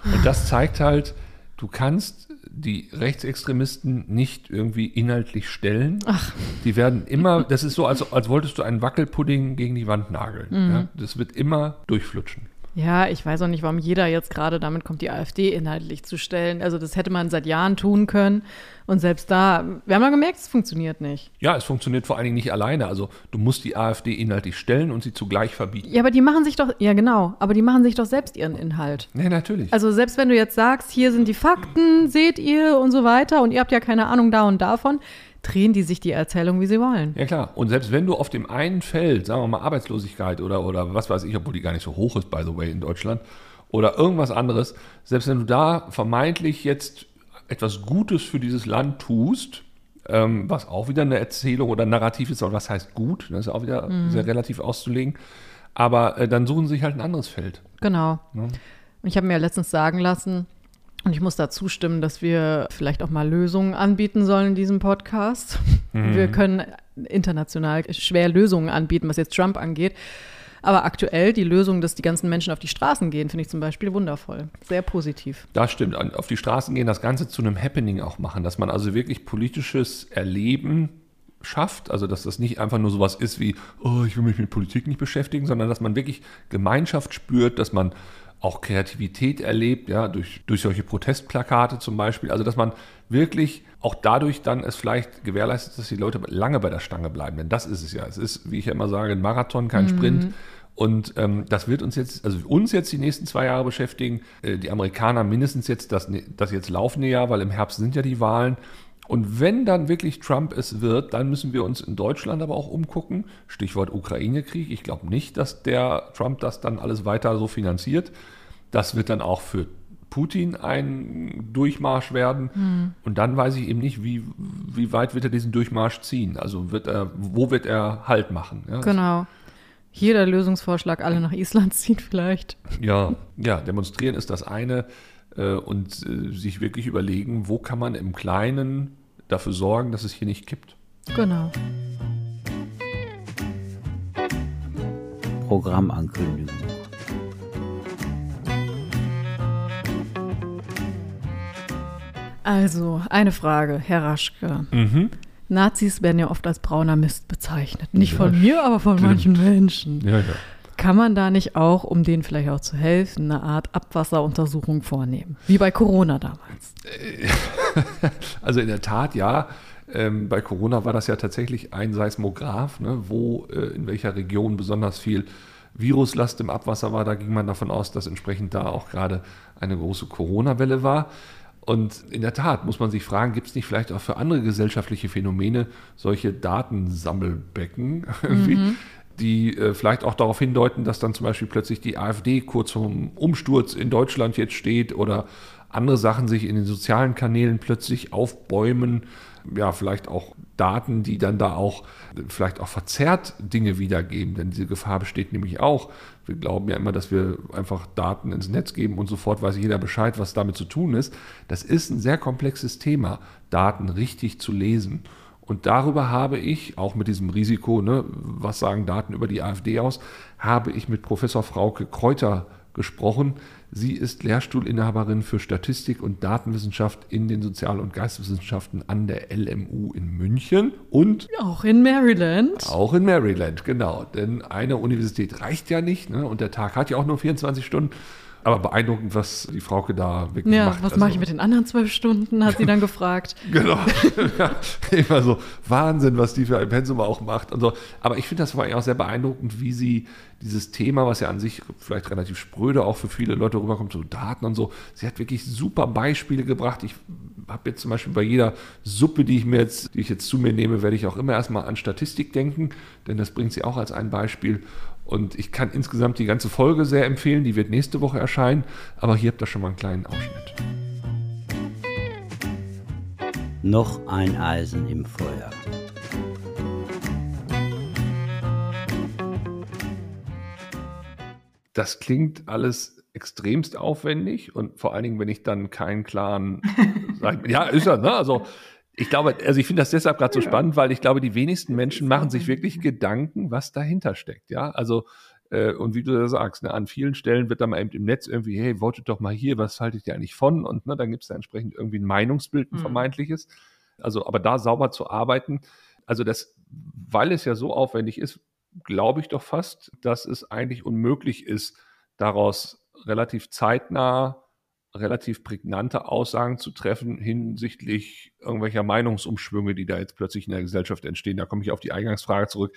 Und das zeigt halt, du kannst die Rechtsextremisten nicht irgendwie inhaltlich stellen. Ach. Die werden immer, das ist so, als, als wolltest du einen Wackelpudding gegen die Wand nageln. Mhm. Ja? Das wird immer durchflutschen. Ja, ich weiß auch nicht, warum jeder jetzt gerade damit kommt, die AfD inhaltlich zu stellen. Also das hätte man seit Jahren tun können. Und selbst da, wir haben ja gemerkt, es funktioniert nicht. Ja, es funktioniert vor allen Dingen nicht alleine. Also du musst die AfD inhaltlich stellen und sie zugleich verbieten. Ja, aber die machen sich doch, ja genau, aber die machen sich doch selbst ihren Inhalt. Nee, natürlich. Also selbst wenn du jetzt sagst, hier sind die Fakten, seht ihr und so weiter und ihr habt ja keine Ahnung da und davon, drehen die sich die Erzählung, wie sie wollen. Ja klar. Und selbst wenn du auf dem einen Feld, sagen wir mal Arbeitslosigkeit oder, oder was weiß ich, obwohl die gar nicht so hoch ist, by the way, in Deutschland, oder irgendwas anderes, selbst wenn du da vermeintlich jetzt etwas Gutes für dieses Land tust, ähm, was auch wieder eine Erzählung oder ein Narrativ ist, aber was heißt gut, das ist auch wieder mhm. sehr relativ auszulegen, aber äh, dann suchen sie sich halt ein anderes Feld. Genau. Ja. Und ich habe mir letztens sagen lassen, und ich muss da zustimmen, dass wir vielleicht auch mal Lösungen anbieten sollen in diesem Podcast. Mhm. Wir können international schwer Lösungen anbieten, was jetzt Trump angeht. Aber aktuell die Lösung, dass die ganzen Menschen auf die Straßen gehen, finde ich zum Beispiel wundervoll. Sehr positiv. Das stimmt. Auf die Straßen gehen, das Ganze zu einem Happening auch machen, dass man also wirklich politisches Erleben schafft, also dass das nicht einfach nur sowas ist wie, oh, ich will mich mit Politik nicht beschäftigen, sondern dass man wirklich Gemeinschaft spürt, dass man auch Kreativität erlebt, ja, durch, durch solche Protestplakate zum Beispiel. Also, dass man wirklich auch dadurch dann es vielleicht gewährleistet, dass die Leute lange bei der Stange bleiben. Denn das ist es ja. Es ist, wie ich ja immer sage, ein Marathon, kein mhm. Sprint. Und ähm, das wird uns jetzt, also uns jetzt die nächsten zwei Jahre beschäftigen. Äh, die Amerikaner mindestens jetzt das, das jetzt laufende Jahr, weil im Herbst sind ja die Wahlen. Und wenn dann wirklich Trump es wird, dann müssen wir uns in Deutschland aber auch umgucken. Stichwort Ukraine-Krieg. Ich glaube nicht, dass der Trump das dann alles weiter so finanziert. Das wird dann auch für Putin ein Durchmarsch werden. Mhm. Und dann weiß ich eben nicht, wie, wie weit wird er diesen Durchmarsch ziehen. Also wird er, wo wird er Halt machen? Ja, genau. Hier der Lösungsvorschlag, alle nach Island ziehen vielleicht. Ja, ja, demonstrieren ist das eine. Äh, und äh, sich wirklich überlegen, wo kann man im Kleinen dafür sorgen, dass es hier nicht kippt. Genau. Programmankündigung. Also, eine Frage, Herr Raschke. Mhm. Nazis werden ja oft als brauner Mist bezeichnet. Nicht ja, von mir, aber von stimmt. manchen Menschen. Ja, ja. Kann man da nicht auch, um denen vielleicht auch zu helfen, eine Art Abwasseruntersuchung vornehmen? Wie bei Corona damals. Also in der Tat, ja. Ähm, bei Corona war das ja tatsächlich ein Seismograph, ne, wo äh, in welcher Region besonders viel Viruslast im Abwasser war. Da ging man davon aus, dass entsprechend da auch gerade eine große Corona-Welle war. Und in der Tat muss man sich fragen, gibt es nicht vielleicht auch für andere gesellschaftliche Phänomene solche Datensammelbecken, mhm die äh, vielleicht auch darauf hindeuten, dass dann zum Beispiel plötzlich die AfD kurz vorm Umsturz in Deutschland jetzt steht oder andere Sachen sich in den sozialen Kanälen plötzlich aufbäumen. Ja, vielleicht auch Daten, die dann da auch vielleicht auch verzerrt Dinge wiedergeben, denn diese Gefahr besteht nämlich auch. Wir glauben ja immer, dass wir einfach Daten ins Netz geben und sofort weiß jeder Bescheid, was damit zu tun ist. Das ist ein sehr komplexes Thema, Daten richtig zu lesen. Und darüber habe ich, auch mit diesem Risiko, ne, was sagen Daten über die AfD aus, habe ich mit Professor Frauke Kräuter gesprochen. Sie ist Lehrstuhlinhaberin für Statistik und Datenwissenschaft in den Sozial- und Geisteswissenschaften an der LMU in München und auch in Maryland. Auch in Maryland, genau. Denn eine Universität reicht ja nicht ne? und der Tag hat ja auch nur 24 Stunden. Aber beeindruckend, was die Frauke da wirklich ja, macht. Was also, mache ich mit den anderen zwölf Stunden, hat sie dann gefragt. genau. ja, immer so Wahnsinn, was die für ein Pensum auch macht. Und so. Aber ich finde das war ja auch sehr beeindruckend, wie sie dieses Thema, was ja an sich vielleicht relativ spröde auch für viele Leute rüberkommt, so Daten und so, sie hat wirklich super Beispiele gebracht. Ich habe jetzt zum Beispiel bei jeder Suppe, die ich mir jetzt, die ich jetzt zu mir nehme, werde ich auch immer erstmal an Statistik denken, denn das bringt sie auch als ein Beispiel. Und ich kann insgesamt die ganze Folge sehr empfehlen, die wird nächste Woche erscheinen, aber hier habt ihr schon mal einen kleinen Ausschnitt. Noch ein Eisen im Feuer. Das klingt alles extremst aufwendig und vor allen Dingen, wenn ich dann keinen klaren, ja, ist ja, ne? Also ich glaube, also ich finde das deshalb gerade so spannend, weil ich glaube, die wenigsten Menschen machen sich wirklich Gedanken, was dahinter steckt. Ja, also äh, und wie du da sagst, ne, an vielen Stellen wird dann mal eben im Netz irgendwie, hey, votet doch mal hier, was haltet ihr eigentlich von? Und ne, dann gibt es da entsprechend irgendwie ein Meinungsbild, ein mhm. vermeintliches. Also, aber da sauber zu arbeiten, also das, weil es ja so aufwendig ist, glaube ich doch fast, dass es eigentlich unmöglich ist, daraus relativ zeitnah relativ prägnante Aussagen zu treffen hinsichtlich irgendwelcher Meinungsumschwünge, die da jetzt plötzlich in der Gesellschaft entstehen. Da komme ich auf die Eingangsfrage zurück.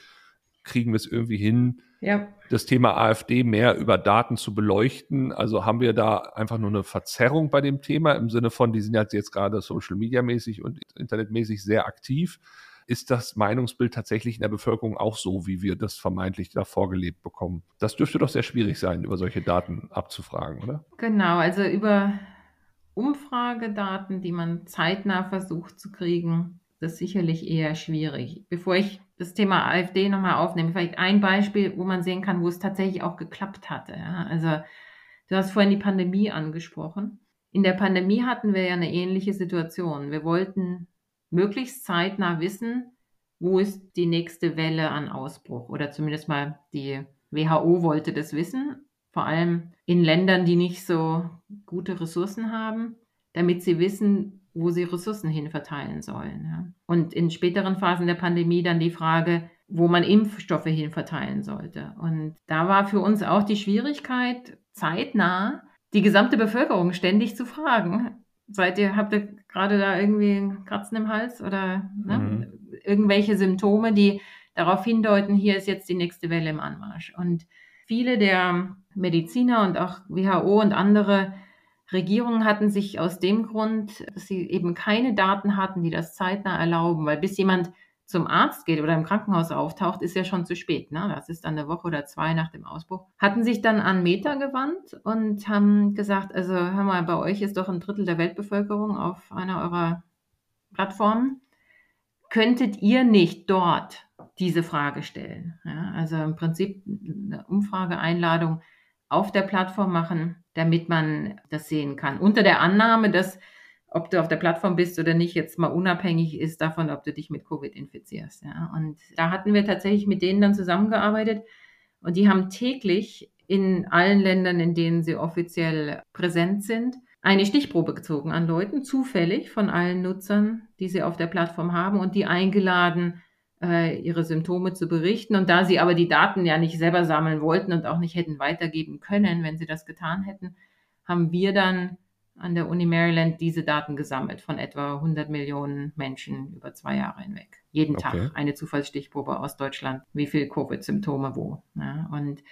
Kriegen wir es irgendwie hin, ja. das Thema AfD mehr über Daten zu beleuchten? Also haben wir da einfach nur eine Verzerrung bei dem Thema im Sinne von, die sind jetzt gerade Social Media mäßig und Internetmäßig sehr aktiv ist das Meinungsbild tatsächlich in der Bevölkerung auch so, wie wir das vermeintlich da vorgelebt bekommen? Das dürfte doch sehr schwierig sein, über solche Daten abzufragen, oder? Genau, also über Umfragedaten, die man zeitnah versucht zu kriegen, das ist sicherlich eher schwierig. Bevor ich das Thema AfD nochmal aufnehme, vielleicht ein Beispiel, wo man sehen kann, wo es tatsächlich auch geklappt hatte. Also du hast vorhin die Pandemie angesprochen. In der Pandemie hatten wir ja eine ähnliche Situation. Wir wollten möglichst zeitnah wissen, wo ist die nächste Welle an Ausbruch oder zumindest mal die WHO wollte das wissen, vor allem in Ländern, die nicht so gute Ressourcen haben, damit sie wissen, wo sie Ressourcen hin verteilen sollen. Ja. Und in späteren Phasen der Pandemie dann die Frage, wo man Impfstoffe hin verteilen sollte. Und da war für uns auch die Schwierigkeit, zeitnah die gesamte Bevölkerung ständig zu fragen, Seid ihr, habt ihr gerade da irgendwie ein Kratzen im Hals oder ne? mhm. irgendwelche Symptome, die darauf hindeuten, hier ist jetzt die nächste Welle im Anmarsch. Und viele der Mediziner und auch WHO und andere Regierungen hatten sich aus dem Grund, dass sie eben keine Daten hatten, die das zeitnah erlauben, weil bis jemand zum Arzt geht oder im Krankenhaus auftaucht, ist ja schon zu spät. Ne? Das ist dann eine Woche oder zwei nach dem Ausbruch. Hatten sich dann an Meta gewandt und haben gesagt, also hör mal, bei euch ist doch ein Drittel der Weltbevölkerung auf einer eurer Plattformen. Könntet ihr nicht dort diese Frage stellen? Ja, also im Prinzip eine Umfrageeinladung auf der Plattform machen, damit man das sehen kann. Unter der Annahme, dass ob du auf der Plattform bist oder nicht, jetzt mal unabhängig ist davon, ob du dich mit Covid infizierst. Ja. Und da hatten wir tatsächlich mit denen dann zusammengearbeitet und die haben täglich in allen Ländern, in denen sie offiziell präsent sind, eine Stichprobe gezogen an Leuten, zufällig von allen Nutzern, die sie auf der Plattform haben und die eingeladen, äh, ihre Symptome zu berichten. Und da sie aber die Daten ja nicht selber sammeln wollten und auch nicht hätten weitergeben können, wenn sie das getan hätten, haben wir dann an der Uni Maryland diese Daten gesammelt von etwa 100 Millionen Menschen über zwei Jahre hinweg. Jeden okay. Tag eine Zufallsstichprobe aus Deutschland, wie viel Covid-Symptome wo. Ja, und,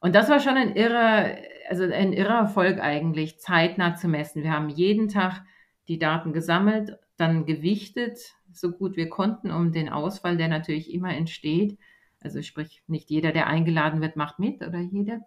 und das war schon ein irrer, also ein irrer Erfolg eigentlich, zeitnah zu messen. Wir haben jeden Tag die Daten gesammelt, dann gewichtet, so gut wir konnten, um den Ausfall, der natürlich immer entsteht. Also sprich, nicht jeder, der eingeladen wird, macht mit oder jede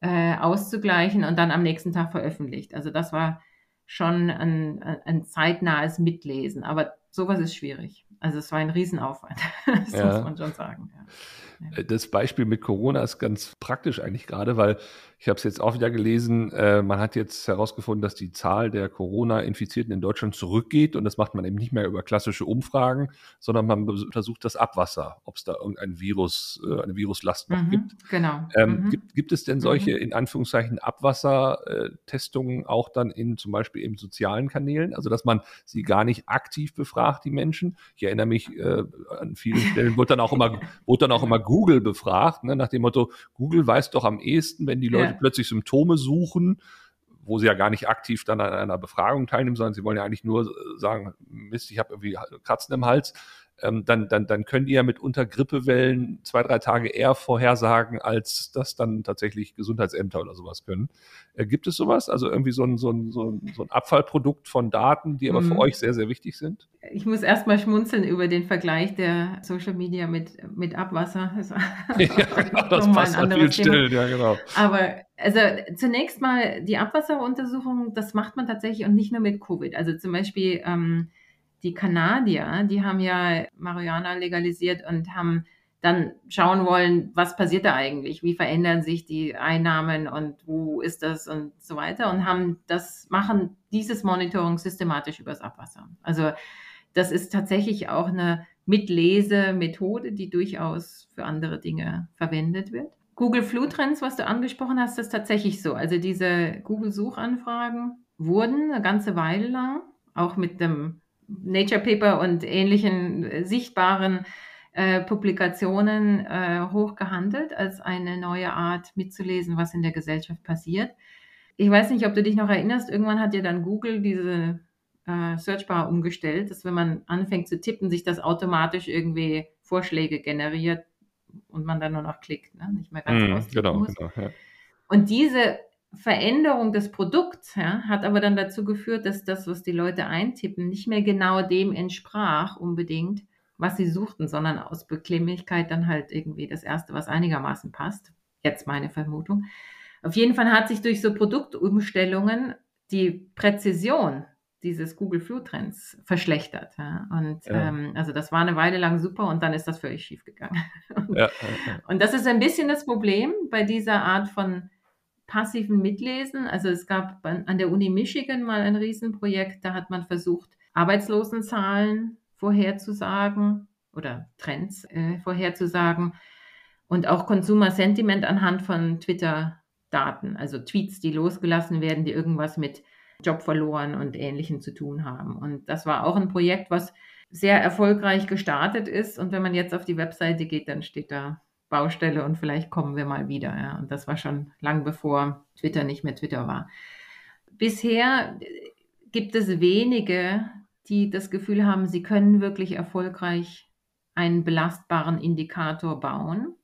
äh, auszugleichen und dann am nächsten Tag veröffentlicht. Also das war schon ein, ein zeitnahes Mitlesen. Aber sowas ist schwierig. Also es war ein Riesenaufwand, das ja. muss man schon sagen. Ja. Das Beispiel mit Corona ist ganz praktisch eigentlich gerade, weil ich habe es jetzt auch wieder gelesen, äh, man hat jetzt herausgefunden, dass die Zahl der Corona-Infizierten in Deutschland zurückgeht und das macht man eben nicht mehr über klassische Umfragen, sondern man untersucht das Abwasser, ob es da irgendein Virus, äh, eine Viruslast noch mhm, gibt. Genau. Ähm, mhm. gibt, gibt es denn solche, mhm. in Anführungszeichen, Abwassertestungen auch dann in zum Beispiel eben sozialen Kanälen? Also, dass man sie gar nicht aktiv befragt, die Menschen? Ich erinnere mich, äh, an vielen Stellen wurde dann auch immer, wurde dann auch immer Google befragt, ne, nach dem Motto, Google weiß doch am ehesten, wenn die Leute ja. plötzlich Symptome suchen, wo sie ja gar nicht aktiv dann an einer Befragung teilnehmen, sondern sie wollen ja eigentlich nur sagen, Mist, ich habe irgendwie Kratzen im Hals, ähm, dann, dann, dann können die ja mitunter Grippewellen zwei, drei Tage eher vorhersagen, als das dann tatsächlich Gesundheitsämter oder sowas können. Äh, gibt es sowas? Also irgendwie so ein, so ein, so ein, so ein Abfallprodukt von Daten, die aber mhm. für euch sehr, sehr wichtig sind? Ich muss erstmal schmunzeln über den Vergleich der Social Media mit, mit Abwasser. Das ja, genau, das passt an vielen Stellen, ja, genau. Aber also zunächst mal die Abwasseruntersuchung, das macht man tatsächlich und nicht nur mit Covid. Also zum Beispiel ähm, die Kanadier, die haben ja Marihuana legalisiert und haben dann schauen wollen, was passiert da eigentlich, wie verändern sich die Einnahmen und wo ist das und so weiter und haben das, machen dieses Monitoring systematisch übers Abwasser. Also das ist tatsächlich auch eine Mitlesemethode, die durchaus für andere Dinge verwendet wird. Google Flu-Trends, was du angesprochen hast, ist tatsächlich so. Also diese Google-Suchanfragen wurden eine ganze Weile lang, auch mit dem Nature Paper und ähnlichen äh, sichtbaren äh, Publikationen äh, hoch gehandelt als eine neue Art mitzulesen, was in der Gesellschaft passiert. Ich weiß nicht, ob du dich noch erinnerst, irgendwann hat ja dann Google diese äh, Searchbar umgestellt, dass wenn man anfängt zu tippen, sich das automatisch irgendwie Vorschläge generiert und man dann nur noch klickt, ne? nicht mehr ganz mm, genau, muss. genau ja. Und diese Veränderung des Produkts ja, hat aber dann dazu geführt, dass das, was die Leute eintippen, nicht mehr genau dem entsprach unbedingt, was sie suchten, sondern aus Bequemlichkeit dann halt irgendwie das Erste, was einigermaßen passt. Jetzt meine Vermutung. Auf jeden Fall hat sich durch so Produktumstellungen die Präzision dieses Google Flu Trends verschlechtert. Ja? Und ja. ähm, also das war eine Weile lang super und dann ist das völlig schief gegangen. und, ja, und das ist ein bisschen das Problem bei dieser Art von passiven Mitlesen. Also es gab an der Uni Michigan mal ein Riesenprojekt, da hat man versucht, Arbeitslosenzahlen vorherzusagen oder Trends äh, vorherzusagen und auch Consumer Sentiment anhand von Twitter-Daten, also Tweets, die losgelassen werden, die irgendwas mit Job verloren und Ähnlichem zu tun haben. Und das war auch ein Projekt, was sehr erfolgreich gestartet ist. Und wenn man jetzt auf die Webseite geht, dann steht da Baustelle und vielleicht kommen wir mal wieder. Ja. Und das war schon lang bevor Twitter nicht mehr Twitter war. Bisher gibt es wenige, die das Gefühl haben, sie können wirklich erfolgreich einen belastbaren Indikator bauen,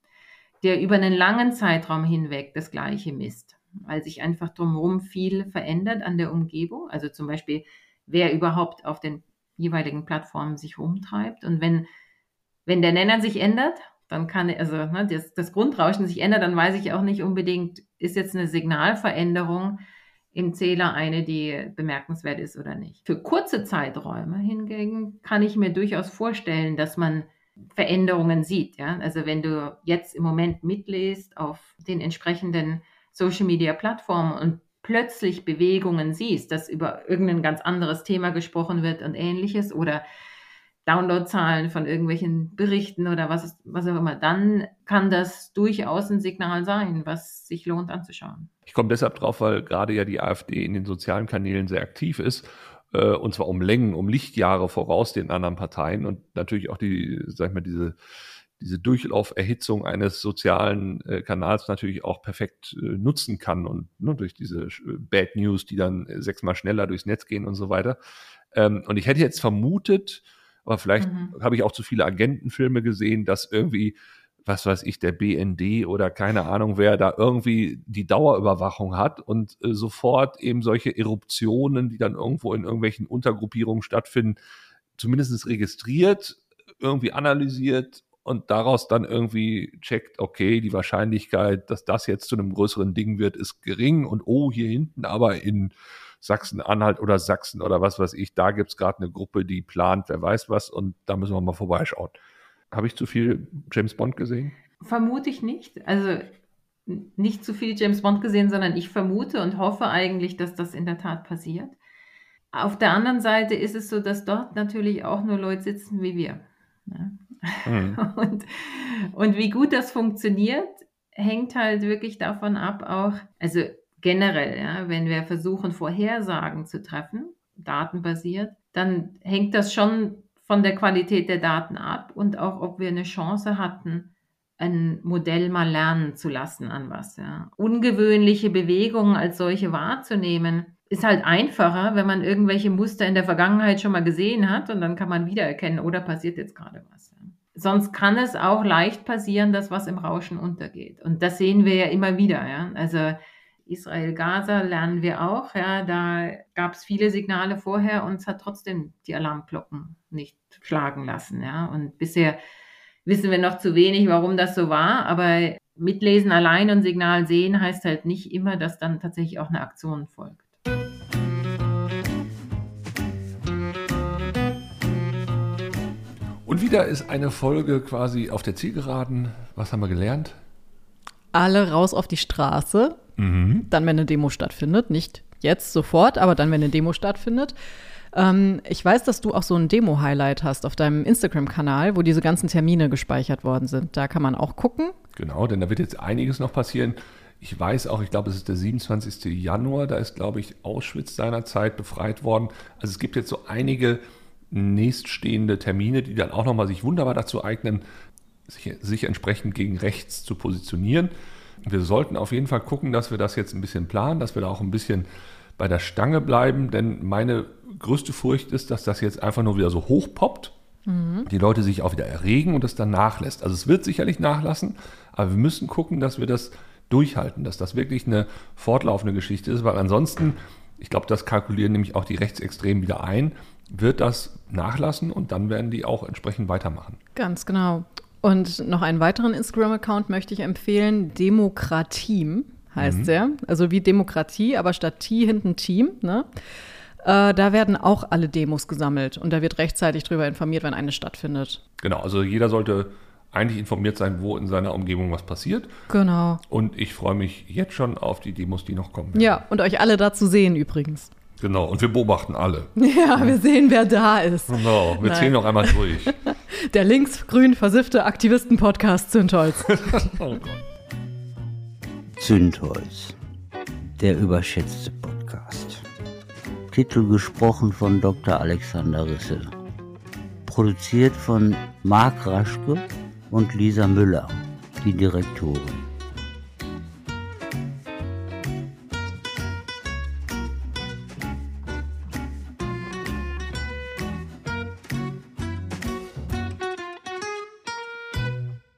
der über einen langen Zeitraum hinweg das Gleiche misst, weil sich einfach drumherum viel verändert an der Umgebung. Also zum Beispiel, wer überhaupt auf den jeweiligen Plattformen sich rumtreibt. Und wenn, wenn der Nenner sich ändert, dann kann, also ne, das, das Grundrauschen sich ändert, dann weiß ich auch nicht unbedingt, ist jetzt eine Signalveränderung im Zähler eine, die bemerkenswert ist oder nicht. Für kurze Zeiträume hingegen kann ich mir durchaus vorstellen, dass man Veränderungen sieht. Ja? Also wenn du jetzt im Moment mitliest auf den entsprechenden Social-Media-Plattformen und plötzlich Bewegungen siehst, dass über irgendein ganz anderes Thema gesprochen wird und ähnliches oder Downloadzahlen von irgendwelchen Berichten oder was, was auch immer, dann kann das durchaus ein Signal sein, was sich lohnt anzuschauen. Ich komme deshalb drauf, weil gerade ja die AfD in den sozialen Kanälen sehr aktiv ist äh, und zwar um Längen, um Lichtjahre voraus den anderen Parteien und natürlich auch die, sag ich mal, diese diese Durchlauferhitzung eines sozialen äh, Kanals natürlich auch perfekt äh, nutzen kann und ne, durch diese Bad News, die dann sechsmal schneller durchs Netz gehen und so weiter. Ähm, und ich hätte jetzt vermutet, aber vielleicht mhm. habe ich auch zu viele Agentenfilme gesehen, dass irgendwie, was weiß ich, der BND oder keine Ahnung wer da irgendwie die Dauerüberwachung hat und äh, sofort eben solche Eruptionen, die dann irgendwo in irgendwelchen Untergruppierungen stattfinden, zumindest registriert, irgendwie analysiert und daraus dann irgendwie checkt, okay, die Wahrscheinlichkeit, dass das jetzt zu einem größeren Ding wird, ist gering und oh, hier hinten aber in Sachsen-Anhalt oder Sachsen oder was weiß ich, da gibt es gerade eine Gruppe, die plant, wer weiß was und da müssen wir mal vorbeischauen. Habe ich zu viel James Bond gesehen? Vermute ich nicht. Also nicht zu viel James Bond gesehen, sondern ich vermute und hoffe eigentlich, dass das in der Tat passiert. Auf der anderen Seite ist es so, dass dort natürlich auch nur Leute sitzen wie wir. Ja. Mhm. Und, und wie gut das funktioniert, hängt halt wirklich davon ab, auch, also generell, ja, wenn wir versuchen, Vorhersagen zu treffen, datenbasiert, dann hängt das schon von der Qualität der Daten ab und auch, ob wir eine Chance hatten, ein Modell mal lernen zu lassen an was. Ja. Ungewöhnliche Bewegungen als solche wahrzunehmen, ist halt einfacher, wenn man irgendwelche Muster in der Vergangenheit schon mal gesehen hat und dann kann man wiedererkennen, oder passiert jetzt gerade was. Ja. Sonst kann es auch leicht passieren, dass was im Rauschen untergeht. Und das sehen wir ja immer wieder. Ja. Also Israel-Gaza lernen wir auch. Ja, da gab es viele Signale vorher und es hat trotzdem die Alarmglocken nicht schlagen lassen. Ja, und bisher wissen wir noch zu wenig, warum das so war. Aber mitlesen allein und Signal sehen heißt halt nicht immer, dass dann tatsächlich auch eine Aktion folgt. Und wieder ist eine Folge quasi auf der Zielgeraden. Was haben wir gelernt? Alle raus auf die Straße. Mhm. Dann, wenn eine Demo stattfindet. Nicht jetzt sofort, aber dann, wenn eine Demo stattfindet. Ähm, ich weiß, dass du auch so ein Demo-Highlight hast auf deinem Instagram-Kanal, wo diese ganzen Termine gespeichert worden sind. Da kann man auch gucken. Genau, denn da wird jetzt einiges noch passieren. Ich weiß auch, ich glaube, es ist der 27. Januar, da ist, glaube ich, Auschwitz seinerzeit befreit worden. Also es gibt jetzt so einige nächststehende Termine, die dann auch nochmal sich wunderbar dazu eignen, sich, sich entsprechend gegen rechts zu positionieren. Wir sollten auf jeden Fall gucken, dass wir das jetzt ein bisschen planen, dass wir da auch ein bisschen bei der Stange bleiben, denn meine größte Furcht ist, dass das jetzt einfach nur wieder so hochpoppt, mhm. die Leute sich auch wieder erregen und es dann nachlässt. Also es wird sicherlich nachlassen, aber wir müssen gucken, dass wir das durchhalten, dass das wirklich eine fortlaufende Geschichte ist, weil ansonsten, ich glaube, das kalkulieren nämlich auch die Rechtsextremen wieder ein, wird das nachlassen und dann werden die auch entsprechend weitermachen. Ganz genau. Und noch einen weiteren Instagram-Account möchte ich empfehlen, Demokratiem heißt mhm. der. Also wie Demokratie, aber statt T hinten Team. Ne? Äh, da werden auch alle Demos gesammelt und da wird rechtzeitig darüber informiert, wenn eine stattfindet. Genau, also jeder sollte eigentlich informiert sein, wo in seiner Umgebung was passiert. Genau. Und ich freue mich jetzt schon auf die Demos, die noch kommen. Werden. Ja, und euch alle dazu sehen übrigens. Genau, und wir beobachten alle. Ja, wir sehen, wer da ist. Genau, wir Nein. zählen noch einmal durch. Der linksgrün versiffte Aktivisten-Podcast Zündholz. oh Zündholz, der überschätzte Podcast. Titel gesprochen von Dr. Alexander Risse. Produziert von Marc Raschke und Lisa Müller, die Direktorin.